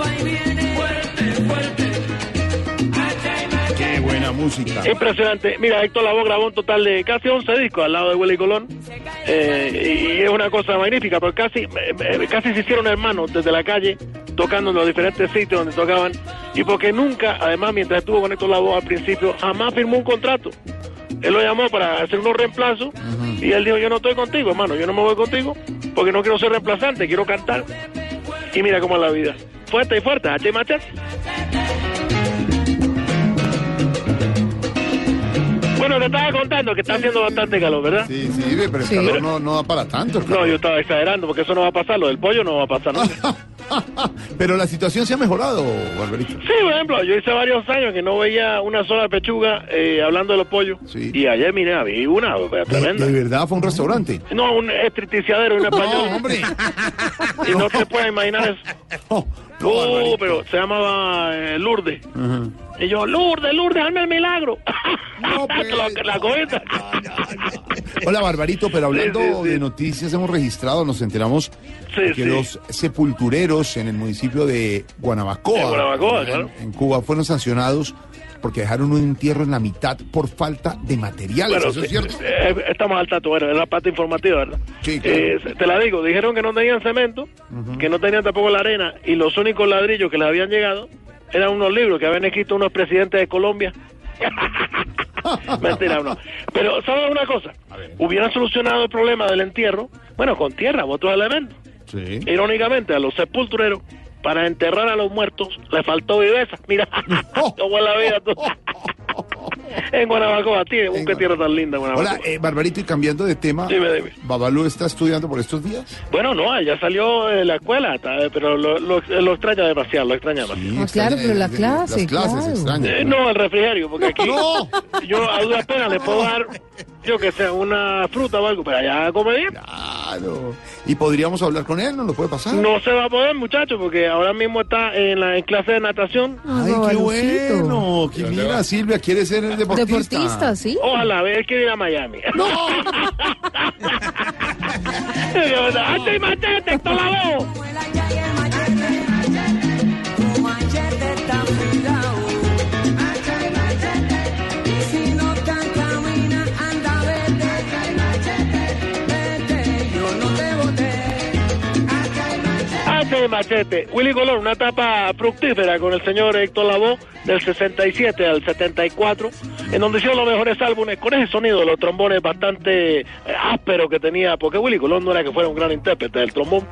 Impresionante. Mira, Héctor Lavoe grabó un total de casi 11 discos al lado de Willy Colón. Eh, y es una cosa magnífica, porque casi, eh, eh, casi se hicieron hermanos desde la calle, tocando en los diferentes sitios donde tocaban. Y porque nunca, además, mientras estuvo con Héctor Lavoe al principio, jamás firmó un contrato. Él lo llamó para hacer unos reemplazos y él dijo, yo no estoy contigo, hermano, yo no me voy contigo porque no quiero ser reemplazante, quiero cantar. Y mira cómo es la vida. Fuerte y fuerte, H y Bueno, te estaba contando que está haciendo bastante calor, ¿verdad? Sí, sí, pero el calor no, no da para tanto. el No, calor. yo estaba exagerando porque eso no va a pasar, lo del pollo no va a pasar nunca. <laughs> Pero la situación se ha mejorado, Barbarito. Sí, por ejemplo, yo hice varios años que no veía una sola pechuga eh, hablando de los pollos. Y ayer, mira, vi una De, tremenda. de verdad fue un restaurante. No, un estripticiadero en español. No, hombre. Y no te puedes imaginar eso. <laughs> Oh, pero se llamaba eh, Lourdes. Y yo, Lourdes, Lourdes, hazme el milagro. <laughs> la, la cogiste. Hola, Barbarito, pero hablando Sí, sí, sí. de noticias, hemos registrado, nos enteramos que los sepultureros en el municipio de Guanabacoa, De Guanabacoa, en, claro. en Cuba, fueron sancionados porque dejaron un entierro en la mitad por falta de materiales. Bueno, ¿Eso sí, es cierto? eh, estamos al tanto, bueno, es la parte informativa, ¿verdad? Sí, claro. Eh, te la digo, dijeron que no tenían cemento, que no tenían tampoco la arena, y los únicos ladrillos que les habían llegado eran unos libros que habían escrito unos presidentes de Colombia. <laughs> Mentira, no. Pero, ¿sabes una cosa? Hubieran solucionado el problema del entierro, bueno, con tierra, otros elementos. Sí. Irónicamente, a los sepultureros, para enterrar a los muertos, le faltó viveza. Mira, cómo es <laughs> la vida tú. <laughs> en Guanabacoa, tío, un que tierra tan linda, Guanabacoa. Hola, eh, Barbarito, y cambiando de tema, Dime, dime. ¿Babalú está estudiando por estos días? Bueno, no, ya salió de la escuela, pero lo, lo, lo extraña demasiado, lo extraña demasiado. Ah, claro, pero la clase, claro. Eh, no, el refrigerio, porque aquí <laughs> yo a duras penas le puedo dar, yo que sé, una fruta o algo, pero allá come bien. Claro. ¿Y podríamos hablar con él? ¿No lo puede pasar? No se va a poder, muchacho, porque ahora mismo está en la en clase de natación. Ay, qué bueno. Que mira, Silvia quiere ser el deportista. Deportista, sí. Ojalá, a ver, él quiere ir a Miami. <laughs> No. ¡Ate y machete, esto la voz! Machete. Willy Colón, una etapa fructífera con el señor Héctor Lavoe del 67 al 74, en donde hicieron los mejores álbumes con ese sonido de los trombones bastante eh, áspero que tenía, porque Willy Colón no era que fuera un gran intérprete del trombón,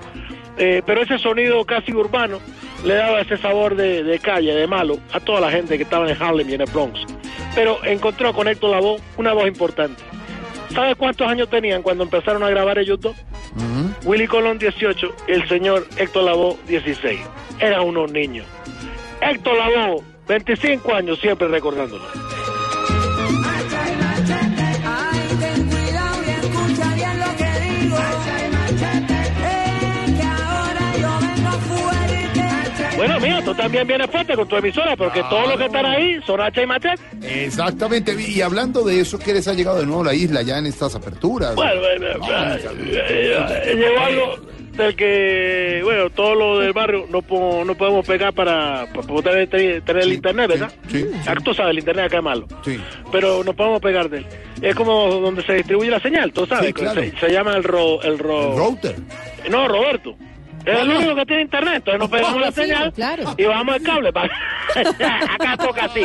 eh, pero ese sonido casi urbano le daba ese sabor de, calle, de malo, a toda la gente que estaba en Harlem y en el Bronx. Pero encontró con Héctor Lavoe una voz importante. ¿Sabe cuántos años tenían cuando empezaron a grabar ellos dos? Willy Colón 18 y el señor Héctor Lavoe 16. Eran unos niños. Héctor Lavoe, 25 años, siempre recordándolo. Bueno, mira, tú también vienes fuerte con tu emisora, porque todos los que están ahí son H y Machete. Exactamente. Y hablando de eso, ¿qué les ha llegado de nuevo a la isla ya en estas aperturas? Bueno, bueno, eh, eh, llegó algo del que, bueno, todo lo del barrio no, po- no podemos pegar para, para poder tener, tener el internet, ¿verdad? Sí. Ah, Tú sabes, el internet acá es malo. Sí. Pero no podemos pegar de él. Es como donde se distribuye la señal, tú sabes. Sí, claro. se, se llama el, ro, el, ro- router. No, Roberto. Es el único que tiene internet, entonces nos pegamos la señal claro. y bajamos el cable. <laughs> acá toca así.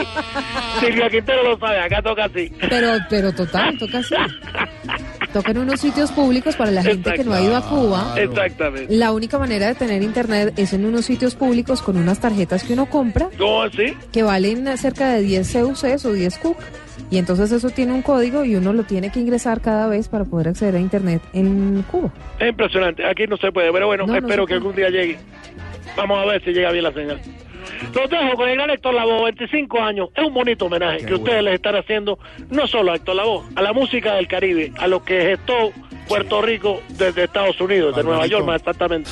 Silvia Quintero lo sabe, acá toca así. Pero, pero total, toca así. Toca en unos sitios públicos para la gente que no ha ido a Cuba. Exactamente. La única manera de tener internet es en unos sitios públicos con unas tarjetas que uno compra ¿Cómo así? que valen cerca de 10 CUCs o 10 CUC. Y entonces eso tiene un código y uno lo tiene que ingresar cada vez para poder acceder a internet en Cuba. Es impresionante. Aquí no se puede, pero bueno, No, no espero que algún día llegue. Vamos a ver si llega bien la señal. Los dejo con el gran Héctor Lavoe, 25 años. Es un bonito homenaje que ustedes les están haciendo, no solo a Héctor Lavoe, a la música del Caribe, a lo que gestó Puerto Rico desde Estados Unidos, de Nueva York más exactamente.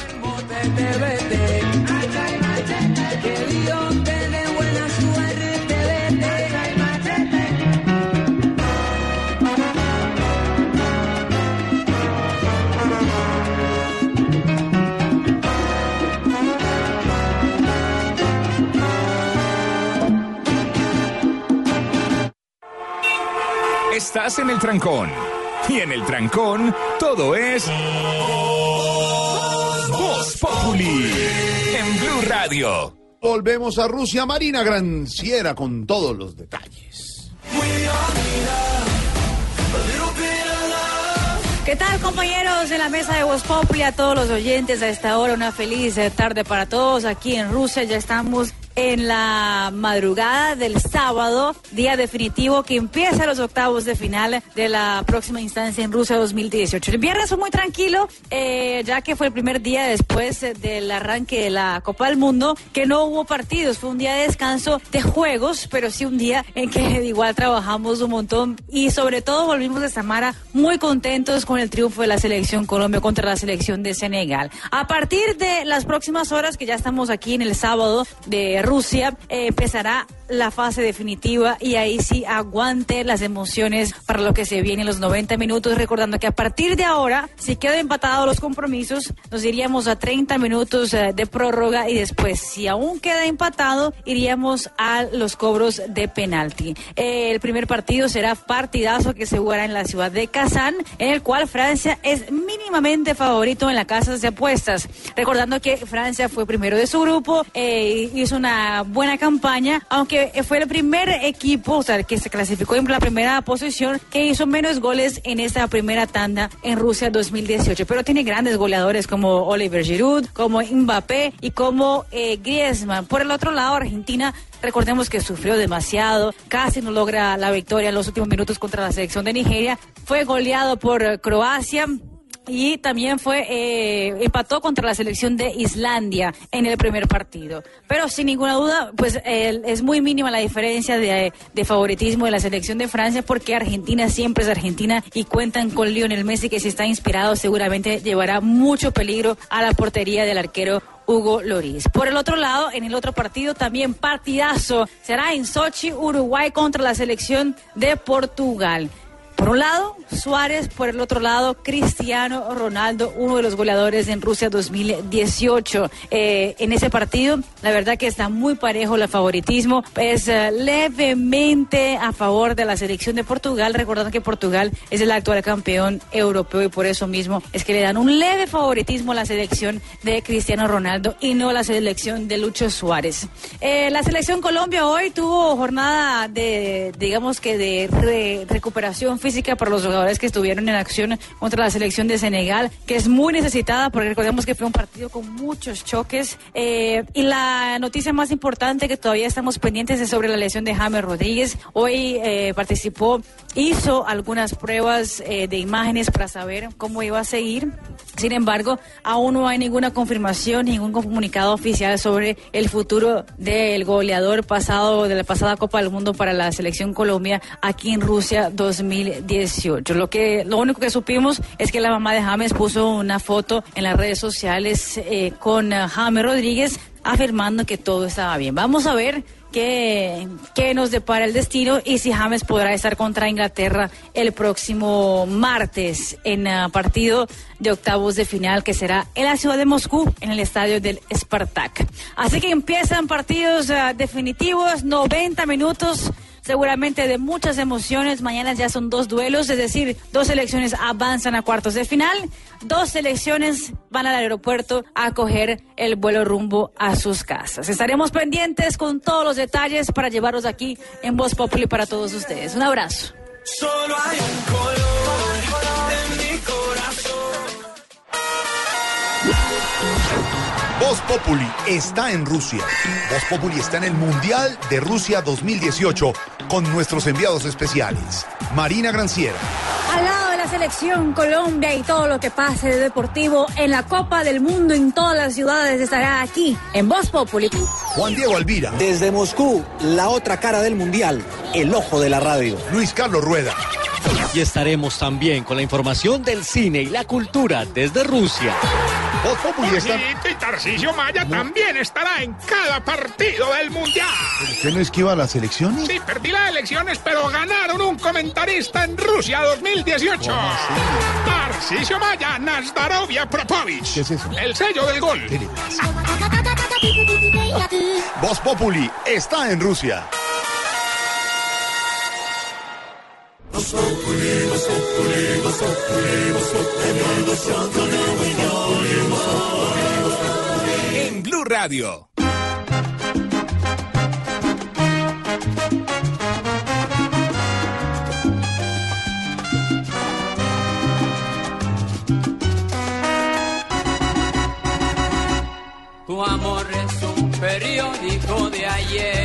Estás en el trancón. Y en el trancón, todo es. Voz Populi. En Blue Radio. Volvemos a Rusia. Marina Granciera con todos los detalles. ¿Qué tal compañeros en la mesa de Voz Populi? A todos los oyentes a esta hora, una feliz eh, tarde para todos. Aquí en Rusia ya estamos en la madrugada del sábado, día definitivo que empieza los octavos de final de la próxima instancia en Rusia 2018. El viernes fue muy tranquilo, eh, ya que fue el primer día después del arranque de la Copa del Mundo, que no hubo partidos, fue un día de descanso de juegos, pero sí un día en que <laughs> igual trabajamos un montón y sobre todo volvimos de Samara muy contentos con el triunfo de la selección Colombia contra la selección de Senegal. A partir de las próximas horas, que ya estamos aquí en el sábado de Rusia, eh, empezará la fase definitiva y ahí sí aguante las emociones para lo que se viene en los 90 minutos, recordando que a partir de ahora, si quedan empatados los compromisos, nos iríamos a 30 minutos eh, de prórroga y después, si aún queda empatado, iríamos a los cobros de penalti. Eh, el primer partido será partidazo que se jugará en la ciudad de Kazán, en el cual Francia es mínimamente favorito en la casa de apuestas, recordando que Francia fue primero de su grupo, eh, hizo una buena campaña, aunque fue el primer equipo, que se clasificó en la primera posición, que hizo menos goles en esta primera tanda en Rusia 2018. Pero tiene grandes goleadores como Oliver Giroud, como Mbappé y como eh, Griezmann. Por el otro lado, Argentina Recordemos que sufrió demasiado, casi no logra la victoria en los últimos minutos contra la selección de Nigeria. Fue goleado por eh, Croacia y también fue eh, empató contra la selección de Islandia en el primer partido. Pero sin ninguna duda, pues es muy mínima la diferencia de, de, favoritismo de la selección de Francia porque Argentina siempre es Argentina y cuentan con Lionel Messi que si está inspirado seguramente llevará mucho peligro a la portería del arquero Hugo Loris. Por el otro lado, en el otro partido también partidazo será en Sochi, Uruguay contra la selección de Portugal. Por un lado, Suárez, por el otro lado, Cristiano Ronaldo, uno de los goleadores en Rusia 2018. Eh, en ese partido, la verdad que está muy parejo el favoritismo. Es uh, levemente a favor de la selección de Portugal, recordando que Portugal es el actual campeón europeo y por eso mismo es que le dan un leve favoritismo a la selección de Cristiano Ronaldo y no a la selección de Lucho Suárez. Eh, la selección Colombia hoy tuvo jornada de, digamos que de re recuperación física para los jugadores que estuvieron en acción contra la selección de Senegal, que es muy necesitada porque recordemos que fue un partido con muchos choques. Eh, y la noticia más importante que todavía estamos pendientes es sobre la lesión de James Rodríguez. Hoy eh, participó, hizo algunas pruebas eh, de imágenes para saber cómo iba a seguir. Sin embargo, aún no hay ninguna confirmación, ningún comunicado oficial sobre el futuro del goleador pasado de la pasada Copa del Mundo para la selección Colombia aquí en Rusia 2018. Lo que lo único que supimos es que la mamá de James puso una foto en las redes sociales eh, con uh, James Rodríguez afirmando que todo estaba bien. Vamos a ver qué, qué nos depara el destino y si James podrá estar contra Inglaterra el próximo martes en uh, partido de octavos de final que será en la ciudad de Moscú, en el estadio del Spartak. Así que empiezan partidos definitivos, 90 minutos seguramente de muchas emociones. Mañana ya son dos duelos, es decir, dos selecciones avanzan a cuartos de final, dos selecciones van al aeropuerto a coger el vuelo rumbo a sus casas. Estaremos pendientes con todos los detalles para llevarlos aquí en Voz Populi para todos ustedes. Un abrazo. Solo hay un color Voz Populi está en Rusia. Voz Populi está en el Mundial de Rusia 2018 con nuestros enviados especiales. Marina Granciera. Al lado de la selección Colombia y todo lo que pase de deportivo en la Copa del Mundo en todas las ciudades estará aquí en Voz Populi. Juan Diego Alvira. Desde Moscú, la otra cara del Mundial, el ojo de la radio. Luis Carlos Rueda. Y estaremos también con la información del cine y la cultura desde Rusia. Voz Populi está... Y Tarcisio Maya también estará en cada partido del Mundial. ¿Usted no esquiva las elecciones? Sí, perdí las elecciones, pero ganaron un comentarista en Rusia 2018. Tarcisio Maya, Nazdarovia Propovich. ¿Qué es eso? El sello del gol. Voz Populi está en Rusia. En Blue Radio. Tu amor es un periódico de ayer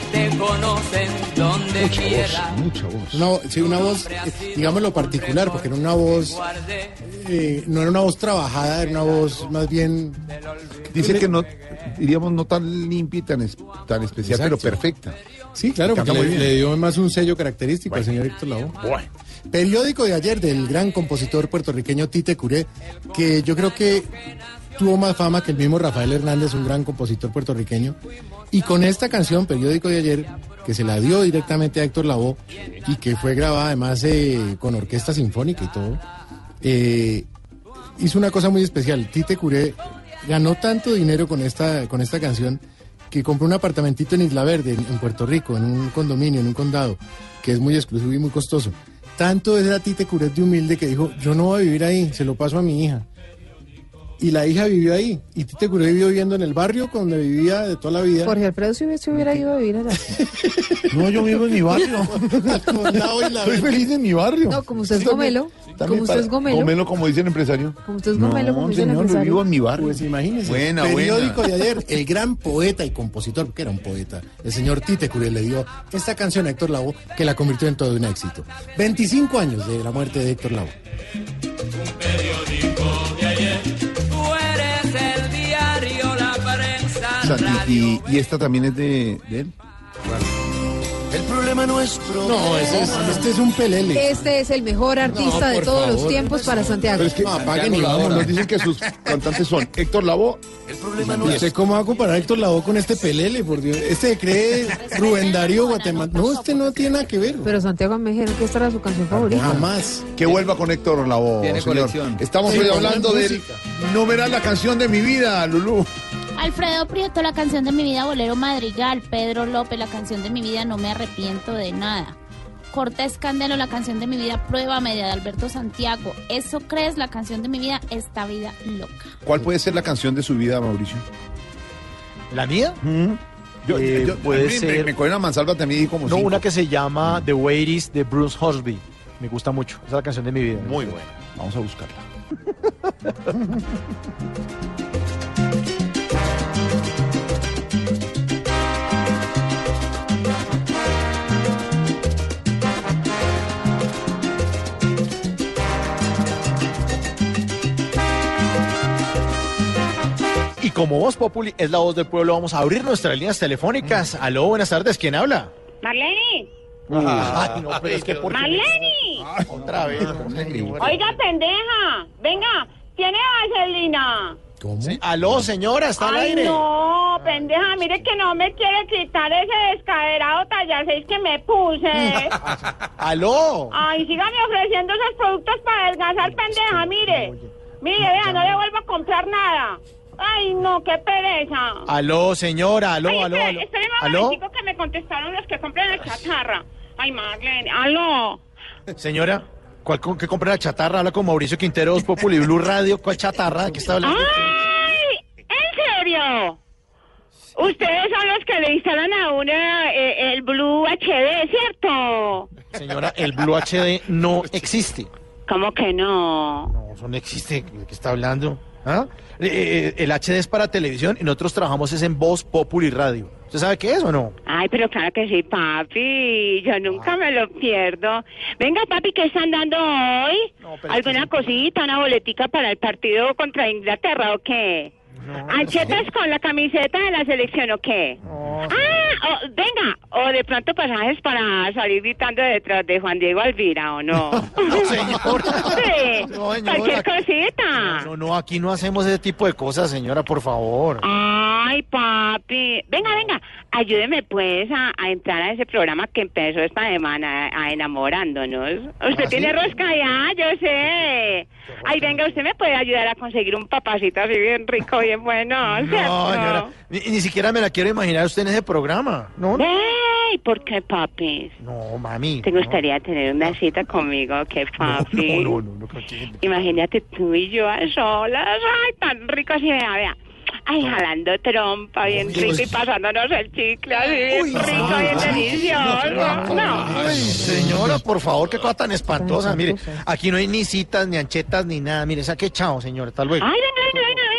te conocen donde quiera. Mucha voz. Una, sí, una voz, eh, digámoslo particular, porque era una voz, eh, no era una voz trabajada, era una voz más bien... Dice que no, diríamos, no tan limpia y tan, es- tan especial, Exacto. pero perfecta. Sí, claro, porque le, dio más un sello característico al señor Héctor Lavoe. Periódico de ayer del gran compositor puertorriqueño Tite Curé, que yo creo que tuvo más fama que el mismo Rafael Hernández, un gran compositor puertorriqueño. Y con esta canción, Periódico de ayer, que se la dio directamente a Héctor Lavoe y que fue grabada además eh, con orquesta sinfónica y todo, eh, hizo una cosa muy especial. Tite Curé ganó tanto dinero con esta, con esta canción que compró un apartamentito en Isla Verde, en, Puerto Rico, en un condominio, en un condado, que es muy exclusivo y muy costoso. Tanto era Tite Curé de humilde que dijo, yo no voy a vivir ahí, se lo paso a mi hija. Y la hija vivió ahí. Y Tite Curé vivió viviendo en el barrio donde vivía de toda la vida. Jorge Alfredo si hubiese, hubiera ido a vivir allá. <laughs> No, yo vivo en mi barrio. <laughs> Soy feliz en mi barrio. No, como usted es gomelo, como usted es gomelo. Gomelo, como dice el empresario. Como usted es gomelo, como no, dice el señor, yo empresario. vivo en mi barrio. Pues imagínese. Buena, Periódico buena. de ayer, el gran poeta y compositor, porque era un poeta, el señor Tite Curé le dio esta canción a Héctor Lavoe que la convirtió en todo un éxito. 25 años de la muerte de Héctor Lavoe. Tú y, y esta también es de, de él. El problema nuestro. No, ese es, este es un pelele. Este es el mejor artista de todos los tiempos para Santiago. Pero es que apaguen y vámonos. nos dicen que sus cantantes son Héctor Lavoe. ¿Y usted cómo va a comparar a Héctor Lavoe con este pelele, por Dios? Este se cree Rubén Darío Guatemala. No, este no tiene nada que ver. Pero Santiago me dijeron que esta era su canción favorita. Jamás. Que vuelva con Héctor Lavoe, Tiene señor. colección. Estamos Sí, hoy hablando la del numeral La canción de mi vida, Lulú. Alfredo Prieto, la canción de mi vida, Bolero Madrigal. Pedro López, la canción de mi vida, No me arrepiento de nada. Cortés Candelo, la canción de mi vida, Prueba Media de Alberto Santiago. Eso crees, la canción de mi vida, Esta vida loca. ¿Cuál puede ser la canción de su vida, Mauricio? ¿La mía? Yo, Eh, yo- puede mí me- ser- Me, cogen a mansalva a mí como No, cinco. una que se llama The Way It Is de Bruce Horsby. Me gusta mucho. Esa es la canción de mi vida. Muy buena. Vamos a buscarla. <laughs> Y como Voz Populi es la voz del pueblo, vamos a abrir nuestras líneas telefónicas. Aló, buenas tardes. ¿Quién habla? Marlene, Ay, no, pero es que por Marlene, otra vez. oiga pendeja, venga, tiene vaselina. ¿Cómo? Aló, señora, está al Ay, aire. no, pendeja, mire que no me quiere quitar ese descaderado talla 6 que me puse. <laughs> Aló. Ay, sígame ofreciendo esos productos para adelgazar, pendeja, mire. Mire, vea, no le vuelvo a comprar nada. Ay, no, qué pereza. Aló, señora, aló, Ay, aló, espere, aló. espere un ¿Aló? momentico que me contestaron los que compran la chatarra. Ay, Marlene, aló. Señora, ¿cuál con qué compra la chatarra? Habla con Mauricio Quintero, Voz Populi, Blue Radio. ¿Cuál chatarra? ¿De qué está hablando? ¡Ay! ¿En serio? Ustedes son los que le instalan a una eh, el Blue HD, ¿cierto? Señora, el Blue HD no existe. ¿Cómo que no? No, eso no existe. ¿De qué está hablando? ¿Ah? Eh, eh, el HD es para televisión y nosotros trabajamos es en Voz Populi Radio. ¿Usted sabe qué es o no? Ay, pero claro que sí, papi. Yo nunca me lo pierdo. Venga, papi, ¿qué están dando hoy? ¿Alguna cosita, una boletica para el partido contra Inglaterra o qué? ¿Anchetas con la camiseta de la selección o qué? Ah, o- venga, o de pronto pasajes para salir gritando detrás de Juan Diego Alvira, ¿o no? <laughs> No, señora. <laughs> Sí, No, señora. cualquier cosita. No, no, aquí no hacemos ese tipo de cosas, señora, por favor. Ay, papi. Venga, venga, ayúdeme pues a, a entrar a ese programa que empezó esta semana, a enamorándonos. Usted ¿Ah, tiene sí? rosca ya, yo sé. Ay, venga, usted me puede ayudar a conseguir un papacito así bien rico, bien bueno, ¿cierto? No, señora, ni, ni siquiera me la quiero imaginar usted en ese programa. No, no. ¿por qué, papis? No, mami. ¿Te gustaría tener una cita conmigo? ¿Qué, <laughs> papi? No, no, no, no, ¿por qué? Imagínate tú y yo a solas. Ay, tan rico así, vea, vea. Ay, jalando trompa, bien rico y pasándonos el chicle así, bien rico, bien delicioso. No. Ay, señora, por favor, qué cosa tan espantosa. Mire, aquí no hay ni citas, ni anchetas, ni nada. Mire, saque chao, señora. Hasta luego. Ay, venga, venga, venga, venga.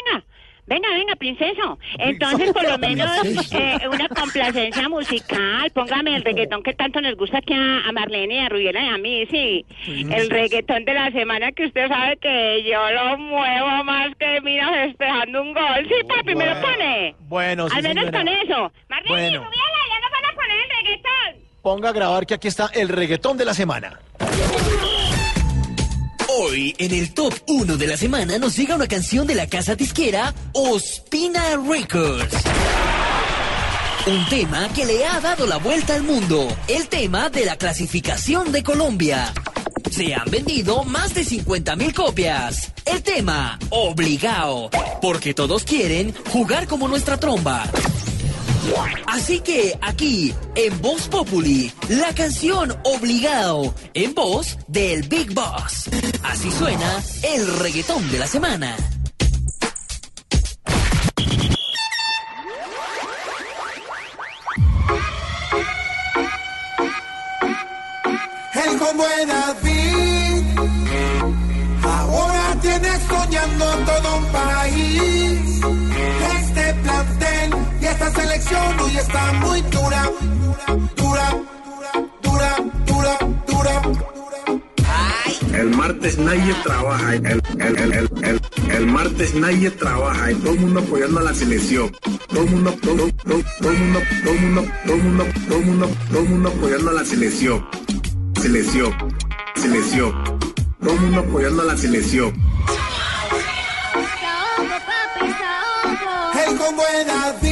Venga, venga, princeso. Entonces, por lo menos, eh, una complacencia musical. Póngame el reggaetón que tanto nos gusta aquí a, a Marlene y a Rubiela y a mí, sí. El reggaetón de la semana que usted sabe que yo lo muevo más que mira festejando un gol. Sí, papi, me lo pone. Bueno, sí, Al menos señora. con eso. Marlene y Bueno. Rubiela, ya nos van a poner el reggaetón. Ponga a grabar que aquí está el reggaetón de la semana. Hoy, en el top 1 de la semana, nos llega una canción de la casa disquera Ospina Records. Un tema que le ha dado la vuelta al mundo. El tema de la clasificación de Colombia. Se han vendido más de 50 mil copias. El tema, obligado. Porque todos quieren jugar como nuestra tromba. Así que aquí, en Voz Populi, la canción Obligado, en voz del Big Boss. Así suena el reggaetón de la semana. El combo de David. Ahora tienes soñando todo un país. Este plantel esta selección hoy está muy dura. Dura, dura, dura, dura. El martes nadie trabaja, el, el, el, el, el, el martes nadie trabaja y todo el mundo apoyando a la selección. Todo el mundo, todo, todo, todo el mundo, todo el mundo, todo el mundo, todo el mundo, todo el mundo apoyando a la selección. Selección, selección. Todo el mundo apoyando a la selección. El David. Ahora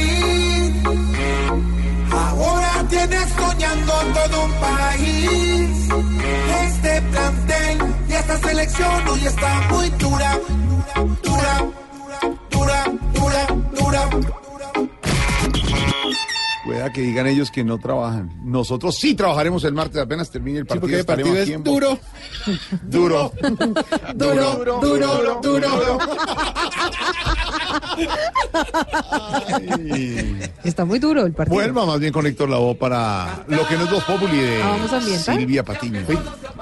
tienes soñando todo un país. Este plantel y esta selección hoy está muy dura. Dura, dura, Pueda que digan ellos que no trabajan. Nosotros sí trabajaremos el martes, apenas termine el partido. porque el partido es en- <laughs> duro. Duro. Duro, duro, duro. Está muy duro el partido. Vuelva más bien con Héctor Lavoe para lo que no es Voz Populi de Ah. Silvia Patiño.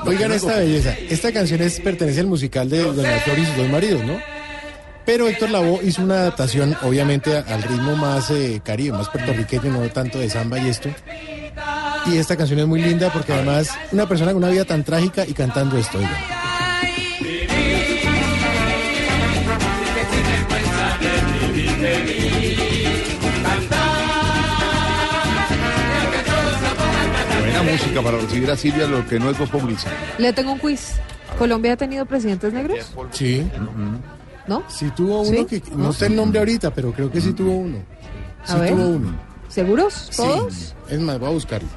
Oigan esta belleza. Esta canción es, pertenece al musical de Doña Flor y sus dos maridos, ¿no? Pero Héctor Lavoe hizo una adaptación, obviamente, a- al ritmo más eh, caribe, más puertorriqueño, no tanto de samba y esto. Y esta canción es muy linda porque además una persona con una vida tan trágica y cantando esto, oigan. Buena música para recibir a Silvia lo que no es Voz. Le tengo un quiz. ¿Colombia ha tenido presidentes negros? Sí. ¿No? Sí tuvo uno ¿Sí? que no sé el nombre ahorita, pero creo que sí tuvo uno. Sí A ver. tuvo uno. ¿Seguros? ¿Todos? Sí. Es más, voy a buscarlo.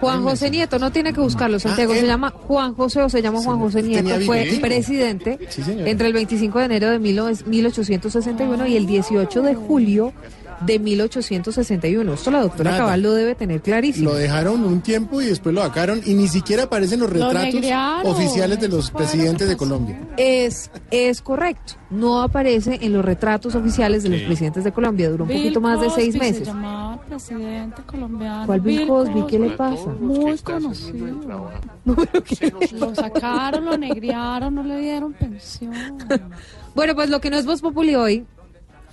Juan José Nieto, no tiene que buscarlo, Santiago. se llama Juan José o se llama Juan José Nieto. Fue bigote. presidente Sí, entre el 25 de enero de 1861 y el 18 de julio de 1861. Esto la doctora Nada. Cabal lo debe tener clarísimo. Lo dejaron un tiempo y después lo sacaron y ni siquiera aparecen los Lo retratos oficiales de los presidentes de Colombia. Es, es correcto. No aparece en los retratos oficiales de los presidentes de Colombia. Duró un Bill poquito más de seis Cosby meses. Se llamaba presidente colombiano. ¿Cuál Bill Cosby? ¿Qué le pasa? Muy conocido. <laughs> Lo sacaron, lo negriaron, no le dieron pensión. <laughs> Bueno, pues lo que no es Voz Populi hoy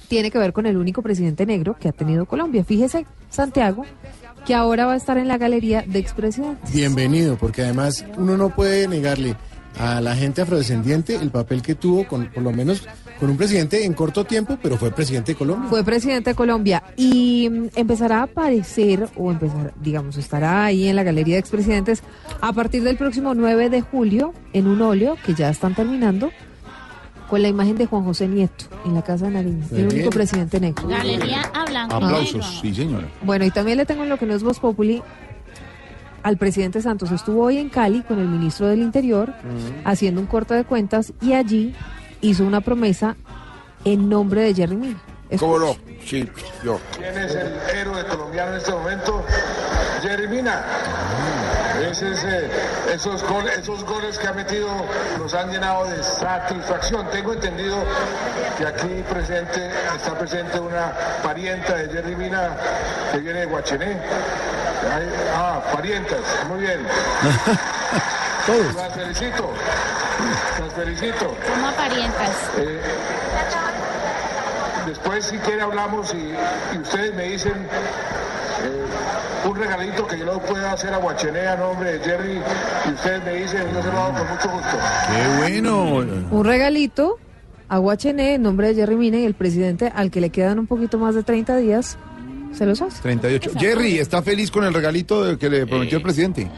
tiene que ver con el único presidente negro que ha tenido Colombia. Fíjese, Santiago, que ahora va a estar en la galería de expresidentes. Bienvenido, porque además uno no puede negarle a la gente afrodescendiente el papel que tuvo, con, por lo menos con un presidente en corto tiempo, pero fue presidente de Colombia. Fue presidente de Colombia y mm, empezará a aparecer, o empezar, digamos, estará ahí en la galería de expresidentes a partir del próximo 9 de julio en un óleo que ya están terminando con la imagen de Juan José Nieto en la Casa de Nariño, el bien. único presidente negro. Galería a blanco Aplausos, sí señora. Bueno, y también le tengo en lo que no es Voz Populi al presidente Santos. Estuvo hoy en Cali con el ministro del Interior haciendo un corte de cuentas y allí hizo una promesa en nombre de Jerry Mina. ¿Cómo no? Sí, yo. ¿Quién es el héroe colombiano en este momento? Jerry Mina. Ese es, esos, goles, esos goles que ha metido nos han llenado de satisfacción. Tengo entendido que aquí presente, está presente una parienta de Jerry Mina que viene de Guachené. Ah, parientas, muy bien. <laughs> Todos. Las felicito. Las felicito. Como parientas. Eh, después si quiere hablamos y, y ustedes me dicen eh, un regalito que yo lo pueda hacer a Guachené a nombre de Jerry y ustedes me dicen, yo se lo hago con mucho gusto. ¡Qué bueno! Un regalito a Guachené en nombre de Jerry Mina y el presidente al que le quedan un poquito más de 30 días, se los hace. 38. Jerry, ¿está feliz con el regalito que le prometió el presidente?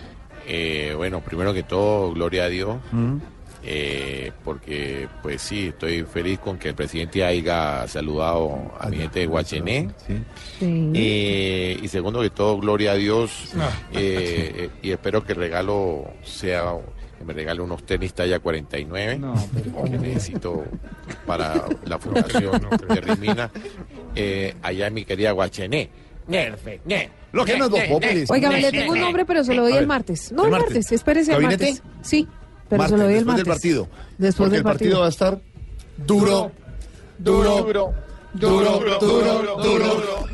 Eh, bueno, primero que todo, gloria a Dios, Mm. Eh, porque pues sí, estoy feliz con que el presidente haya saludado a mi gente de Guachené. Eh, y segundo que todo, gloria a Dios, eh, eh, y espero que el regalo sea, que me regale unos tenis talla 49, que necesito para la fundación de Rimina, eh, allá en mi querida Guachené. Nerfe, ne. Lo que no es. Oiga, le tengo un nombre, pero se lo doy el martes. No, ¿el martes? espérese el martes. Sí, pero Martes, se lo doy el después martes. del partido. Después Porque del el partido partido. va a estar duro, duro, duro, duro, duro, duro.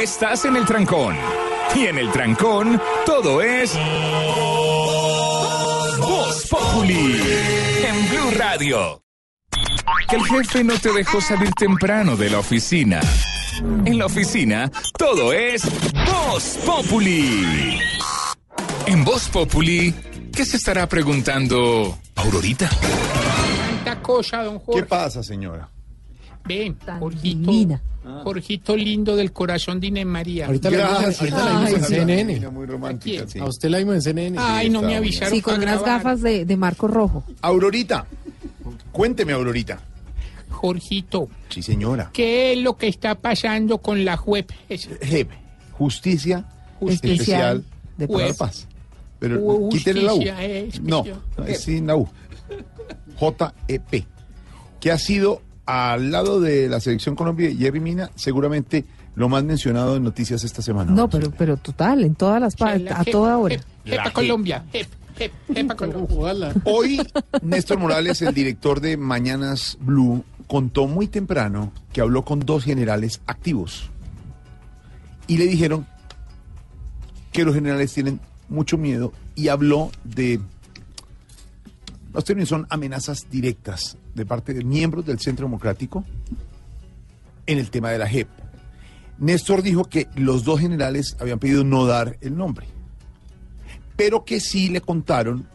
Estás en el trancón. Y en el trancón, todo es. Voz Populi. En Blue Radio. Que el jefe no te dejó salir temprano de la oficina. En la oficina, todo es. Voz Populi. En Voz Populi, ¿qué se estará preguntando Aurorita? Tanta cosa, don Jorge. ¿Qué pasa, señora? Ven, Jorgito. Jorgito lindo del corazón de Inés María. Ahorita la vimos, ahorita la vimos en CNN. Muy romántica, sí. A usted la vimos en CNN. Ay, no me avisaron. Sí, con para unas grabar. gafas de, de marco rojo. Aurorita, cuénteme, Aurorita. Jorgito, Sí, señora. ¿qué es lo que está pasando con la web? esa? JEP, Justicia Justicia Especial de la Paz. Paz. Pero Ju- quítele la U. justicia. No, es sin la U. JEP. Que ha sido al lado de la selección Colombia y Jerry Mina, seguramente lo más mencionado en noticias esta semana. No, pero, pero total, en todas las partes, a toda hora. jep- Jepa Colombia. Jep, jep, jepa Colombia. Hoy, <laughs> Néstor Morales, el director de Mañanas Blue, contó muy temprano que habló con dos generales activos. Y le dijeron que los generales tienen mucho miedo y habló de... Los términos son amenazas directas de parte de miembros del Centro Democrático en el tema de la JEP. Néstor dijo que los dos generales habían pedido no dar el nombre, pero que sí le contaron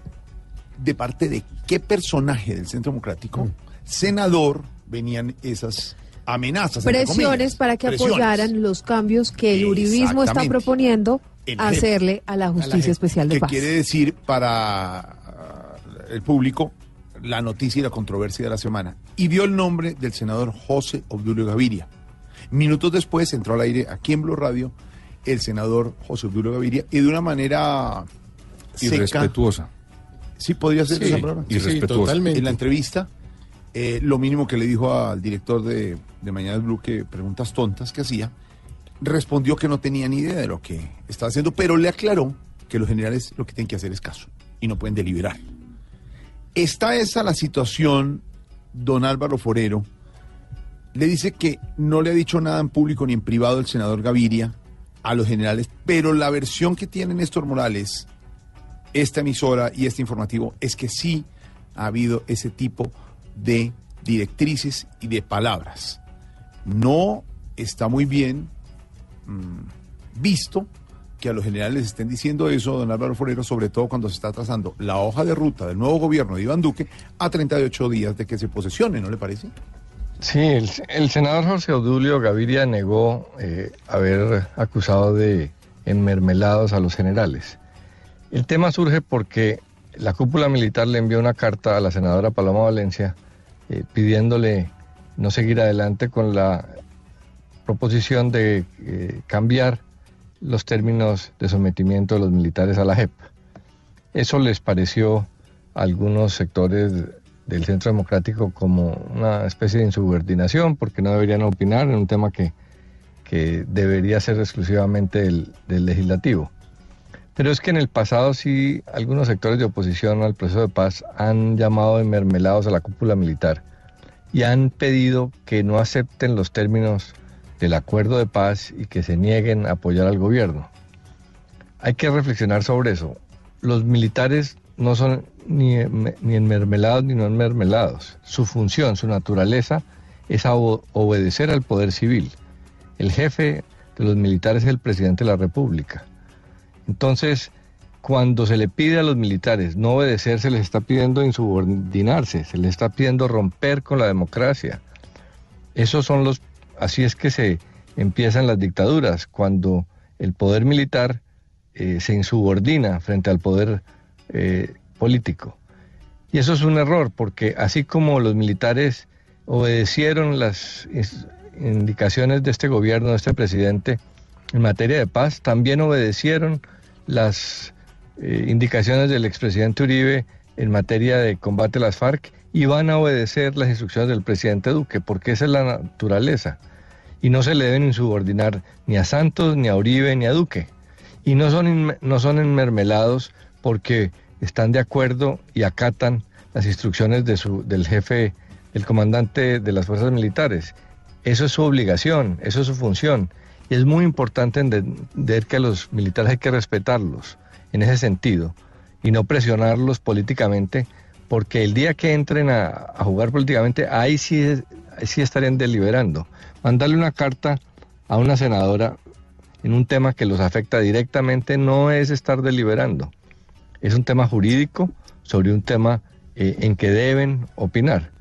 de parte de qué personaje del Centro Democrático, senador, venían esas amenazas. Presiones para que Presiones. apoyaran los cambios que el uribismo está proponiendo JEP. hacerle a la Justicia JEP, Especial de que Paz. quiere decir para el público la noticia y la controversia de la semana. Y dio el nombre del senador José Obdulio Gaviria. Minutos después entró al aire aquí en Blue Radio el senador José Obdulio Gaviria y de una manera seca, Irrespetuosa. Sí, podría ser Sí, esa palabra. irrespetuosa. En la entrevista, eh, lo mínimo que le dijo al director de, de Mañanas Blue, que preguntas tontas que hacía, respondió que no tenía ni idea de lo que estaba haciendo, pero le aclaró que los generales lo que tienen que hacer es caso y no pueden deliberar. Está esa la situación, don Álvaro Forero. Le dice que no le ha dicho nada en público ni en privado el senador Gaviria a los generales, pero la versión que tiene Néstor Morales esta emisora y este informativo es que sí ha habido ese tipo de directrices y de palabras. No está muy bien mm, visto que a los generales estén diciendo eso, don Álvaro Forero, sobre todo cuando se está trazando la hoja de ruta del nuevo gobierno de Iván Duque a 38 días de que se posesione, ¿no le parece? Sí, el, senador José Obdulio Gaviria negó eh, haber acusado de enmermelados a los generales. El tema surge porque la cúpula militar le envió una carta a la senadora Paloma Valencia eh, pidiéndole no seguir adelante con la proposición de eh, cambiar los términos de sometimiento de los militares a la JEP. Eso les pareció a algunos sectores del Centro Democrático como una especie de insubordinación porque no deberían opinar en un tema que, que debería ser exclusivamente del, del legislativo. Pero es que en el pasado sí algunos sectores de oposición al proceso de paz han llamado de mermelados a la cúpula militar y han pedido que no acepten los términos del acuerdo de paz y que se nieguen a apoyar al gobierno. Hay que reflexionar sobre eso. Los militares no son ni, ni enmermelados ni no enmermelados. Su función, su naturaleza es obedecer al poder civil. El jefe de los militares es el presidente de la República. Entonces, cuando se le pide a los militares no obedecer, se les está pidiendo insubordinarse, se les está pidiendo romper con la democracia. Esos son los, así es que se empiezan las dictaduras, cuando el poder militar eh, se insubordina frente al poder eh, político. Y eso es un error, porque así como los militares obedecieron las indicaciones de este gobierno, de este presidente, en materia de paz, también obedecieron las eh, indicaciones del expresidente Uribe en materia de combate a las FARC y van a obedecer las instrucciones del presidente Duque, porque esa es la naturaleza. Y no se le deben insubordinar ni a Santos, ni a Uribe, ni a Duque. Y no son, no son enmermelados porque están de acuerdo y acatan las instrucciones de su, del jefe, el comandante de las fuerzas militares. Eso es su obligación, eso es su función. Y es muy importante entender que a los militares hay que respetarlos en ese sentido y no presionarlos políticamente, porque el día que entren a, a jugar políticamente, ahí sí, ahí sí estarían deliberando. Mandarle una carta a una senadora en un tema que los afecta directamente no es estar deliberando, es un tema jurídico sobre un tema eh, en que deben opinar.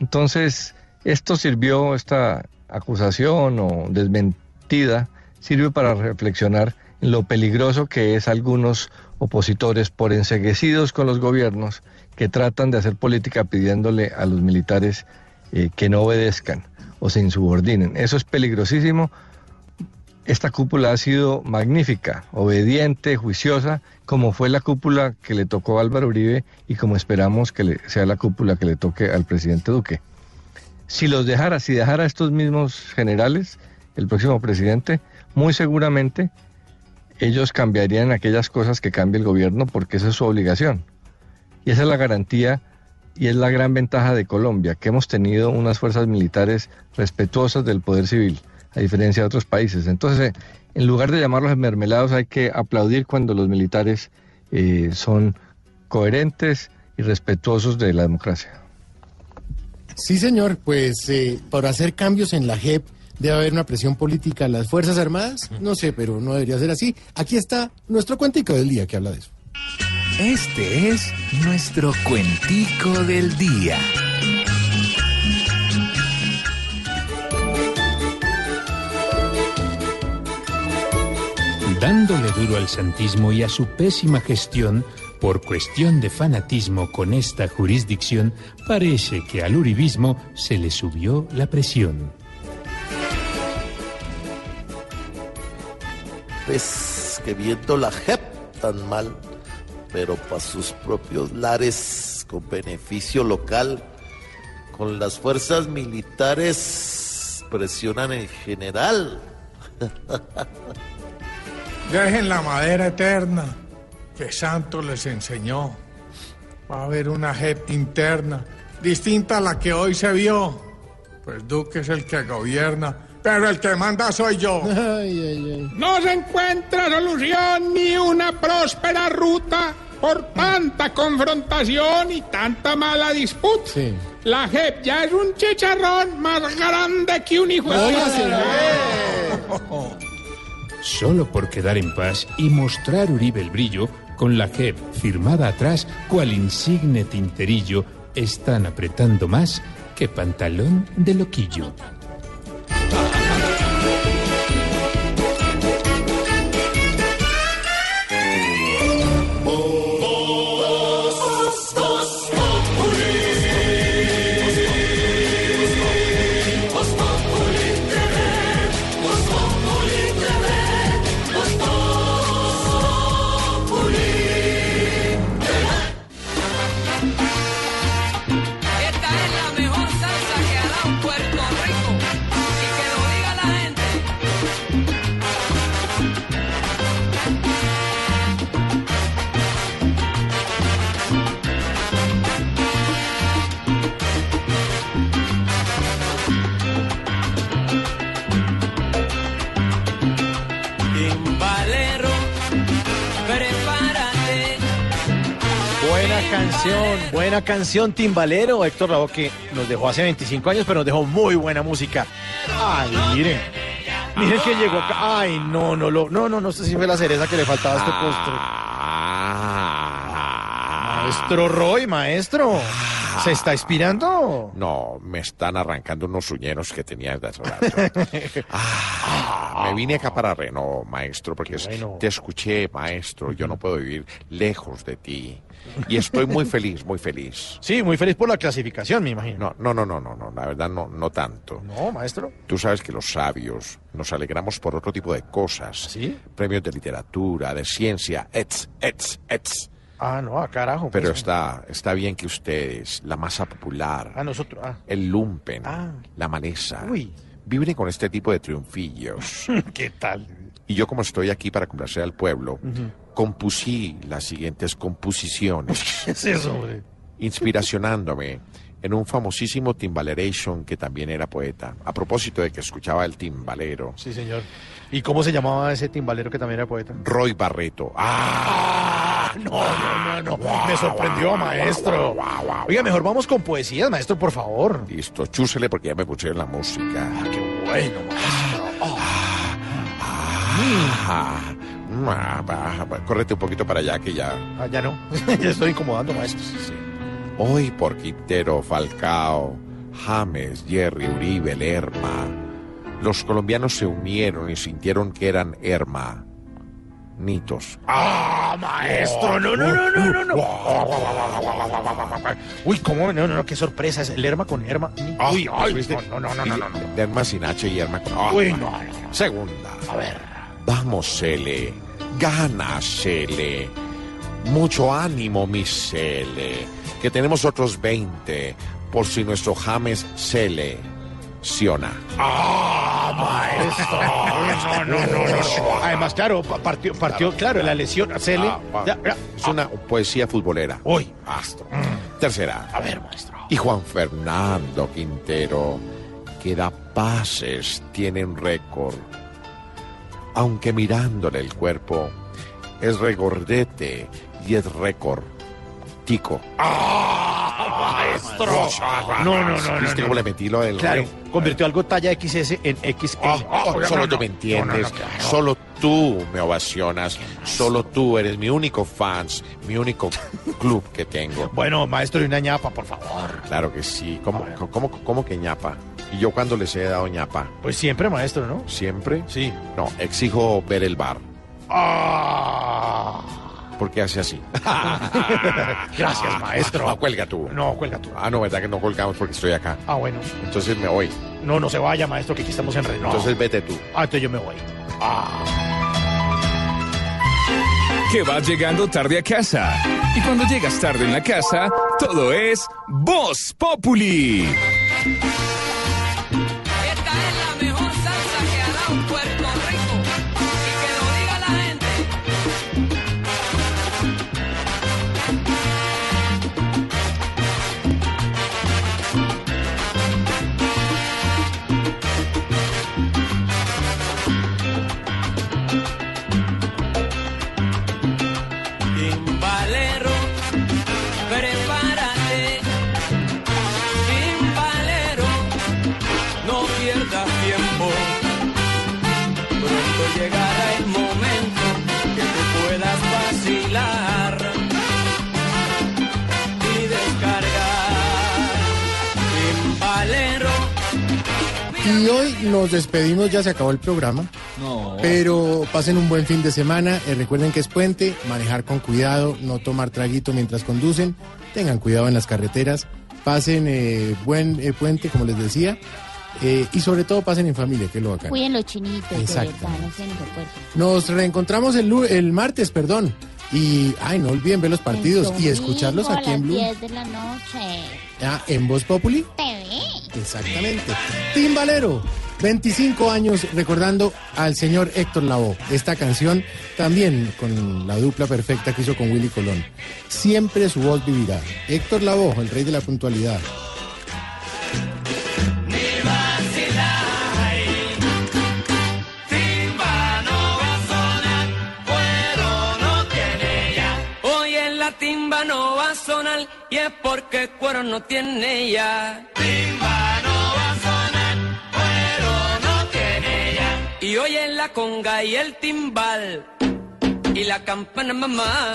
Entonces, esto sirvió, esta acusación o desmentida, sirve para reflexionar en lo peligroso que es algunos opositores por enseguecidos con los gobiernos que tratan de hacer política pidiéndole a los militares eh, que no obedezcan o se insubordinen. Eso es peligrosísimo. Esta cúpula ha sido magnífica, obediente, juiciosa, como fue la cúpula que le tocó a Álvaro Uribe y como esperamos que sea la cúpula que le toque al presidente Duque. Si los dejara, si dejara a estos mismos generales, el próximo presidente, muy seguramente ellos cambiarían aquellas cosas que cambia el gobierno porque esa es su obligación. Y esa es la garantía y es la gran ventaja de Colombia, que hemos tenido unas fuerzas militares respetuosas del poder civil, a diferencia de otros países. Entonces, eh, en lugar de llamarlos mermelados, hay que aplaudir cuando los militares eh, son coherentes y respetuosos de la democracia. Sí, señor, pues eh, para hacer cambios en la JEP debe haber una presión política a las Fuerzas Armadas. No sé, pero no debería ser así. Aquí está nuestro cuentico del día que habla de eso. Este es nuestro cuentico del día. Dándole duro al santismo y a su pésima gestión, por cuestión de fanatismo con esta jurisdicción, parece que al uribismo se le subió la presión. Pues que viendo la JEP tan mal, pero para sus propios lares, con beneficio local, con las fuerzas militares presionan en general. <laughs> Dejen la madera eterna que Santos les enseñó. Va a haber una JEP interna, distinta a la que hoy se vio. Pues Duque es el que gobierna, pero el que manda soy yo. <laughs> No se encuentra solución ni una próspera ruta por tanta confrontación y tanta mala disputa. La JEP ya es un chicharrón más grande que un hijo de <laughs> Solo por quedar en paz y mostrar Uribe el brillo, con la JEP firmada atrás, cual insigne tinterillo, están apretando más que pantalón de loquillo. Buena canción, Timbalero, Héctor Lavoe, que nos dejó hace 25 años, pero nos dejó muy buena música. Ay, miren. Miren que llegó acá. Ay, no, no, lo, no, no, no sé si fue la cereza que le faltaba a este postre. Maestro Roy, maestro. ¿Se está inspirando? No, me están arrancando unos uñeros que tenía desde hace rato. <laughs> Ah, me vine acá para Reno, maestro, porque te escuché, maestro. Yo no puedo vivir lejos de ti. Y estoy muy feliz, muy feliz. Sí, muy feliz por la clasificación, me imagino. No, no, no, no, no, no, la verdad no, no tanto. No, maestro. Tú sabes que los sabios nos alegramos por otro tipo de cosas. ¿Sí? Premios de literatura, de ciencia, etc, etc, etc. Ah, no, a carajo. Pero pues. está, está bien que ustedes, la masa popular, A nosotros. Ah. el lumpen, Ah. la maleza, Uy. viven con este tipo de triunfillos. <laughs> ¿Qué tal? Y yo como estoy aquí para complacer al pueblo, compusí las siguientes composiciones. <laughs> ¿Qué es eso, hombre? Inspiracionándome en un famosísimo timbaleration que también era poeta. A propósito de que escuchaba el timbalero. Sí, señor. ¿Y cómo se llamaba ese timbalero que también era poeta? Roy Barreto. ¡Ah! No, no, no, no. Me sorprendió, maestro. Oiga, mejor vamos con poesías, maestro, por favor. Listo, chúsele porque ya me pusieron la música. Ah, qué bueno, maestro. Ah, ah, córrete un poquito para allá que ya. Ah, ya no. ya estoy incomodando, maestro. Hoy por Quintero, Falcao, James, Jerry, Uribe, Lerma, los colombianos se unieron y sintieron que eran Herma. Nitos. ¡Ah, maestro! No, no, no, no, no, no. Uy, ¿cómo? No, no, no, qué sorpresa. Es el Lerma con Herma. Uy, ay, no, no, no, no, no, no. Lerma sin H y Herma con. Uy, no, no, Segunda. A ver. Vamos, Cele. Gana, Cele. Mucho ánimo, mi Cele. Que tenemos otros 20 por si nuestro James Cele. Siona. ¡Ah, maestro! No, no, no, no. Además, claro, pa- partió, partió, claro, la lesión. Cele. Ah, Ya, ya. Es una poesía futbolera. Uy. Astro. Tercera. A ver, maestro. Y Juan Fernando Quintero, que da pases, tiene un récord. Aunque mirándole el cuerpo, es regordete y es récord. Tico. ¡Ah, maestro! No, no, no, no. ¿Viste no. cómo le metí lo del Claro, convirtió algo talla XS en XL. Oh, solo tú me entiendes, solo tú me ovacionas, solo tú eres mi único fans, mi único club que tengo. <laughs> Bueno, maestro, y una ñapa, por favor. Claro que sí, ¿cómo, cómo, cómo que ñapa? ¿Y yo cuándo les he dado ñapa? Pues siempre, maestro, ¿no? ¿Siempre? Sí. No, exijo ver el bar. ¡Ah! ¿Por qué hace así? <laughs> Gracias, maestro. Ah, cuelga tú. No, cuelga tú. Ah, no, verdad que no colgamos porque estoy acá. Ah, bueno. Entonces me voy. No, no se vaya, maestro, que aquí estamos en Reno. Entonces vete tú. Ah, entonces yo me voy. Que vas llegando tarde a casa. Y cuando llegas tarde en la casa, todo es Voz Populi. Nos despedimos, ya se acabó el programa. No. Pero pasen un buen fin de semana. eh, recuerden que es puente, manejar con cuidado, no tomar traguito mientras conducen. Tengan cuidado en las carreteras. Pasen eh, buen eh, puente, como les decía. eh, y sobre todo pasen en familia, que es lo bacán. Cuiden los chinitos, Exacto. Nos reencontramos el, el martes, perdón. Y, ay, no olviden ver los partidos y escucharlos aquí en A Blue. las 10 de la noche. Ah, en Voz Populi. TV. Exactamente. Timbalero, 25 años recordando al señor Héctor Lavoe. Esta canción también con la dupla perfecta que hizo con Willy Colón. Siempre su voz vivirá. Héctor Lavoe, el rey de la puntualidad. Timba no va a sonar, y es porque cuero no tiene ya. Timba y oyen la conga y el timbal y la campana mamá.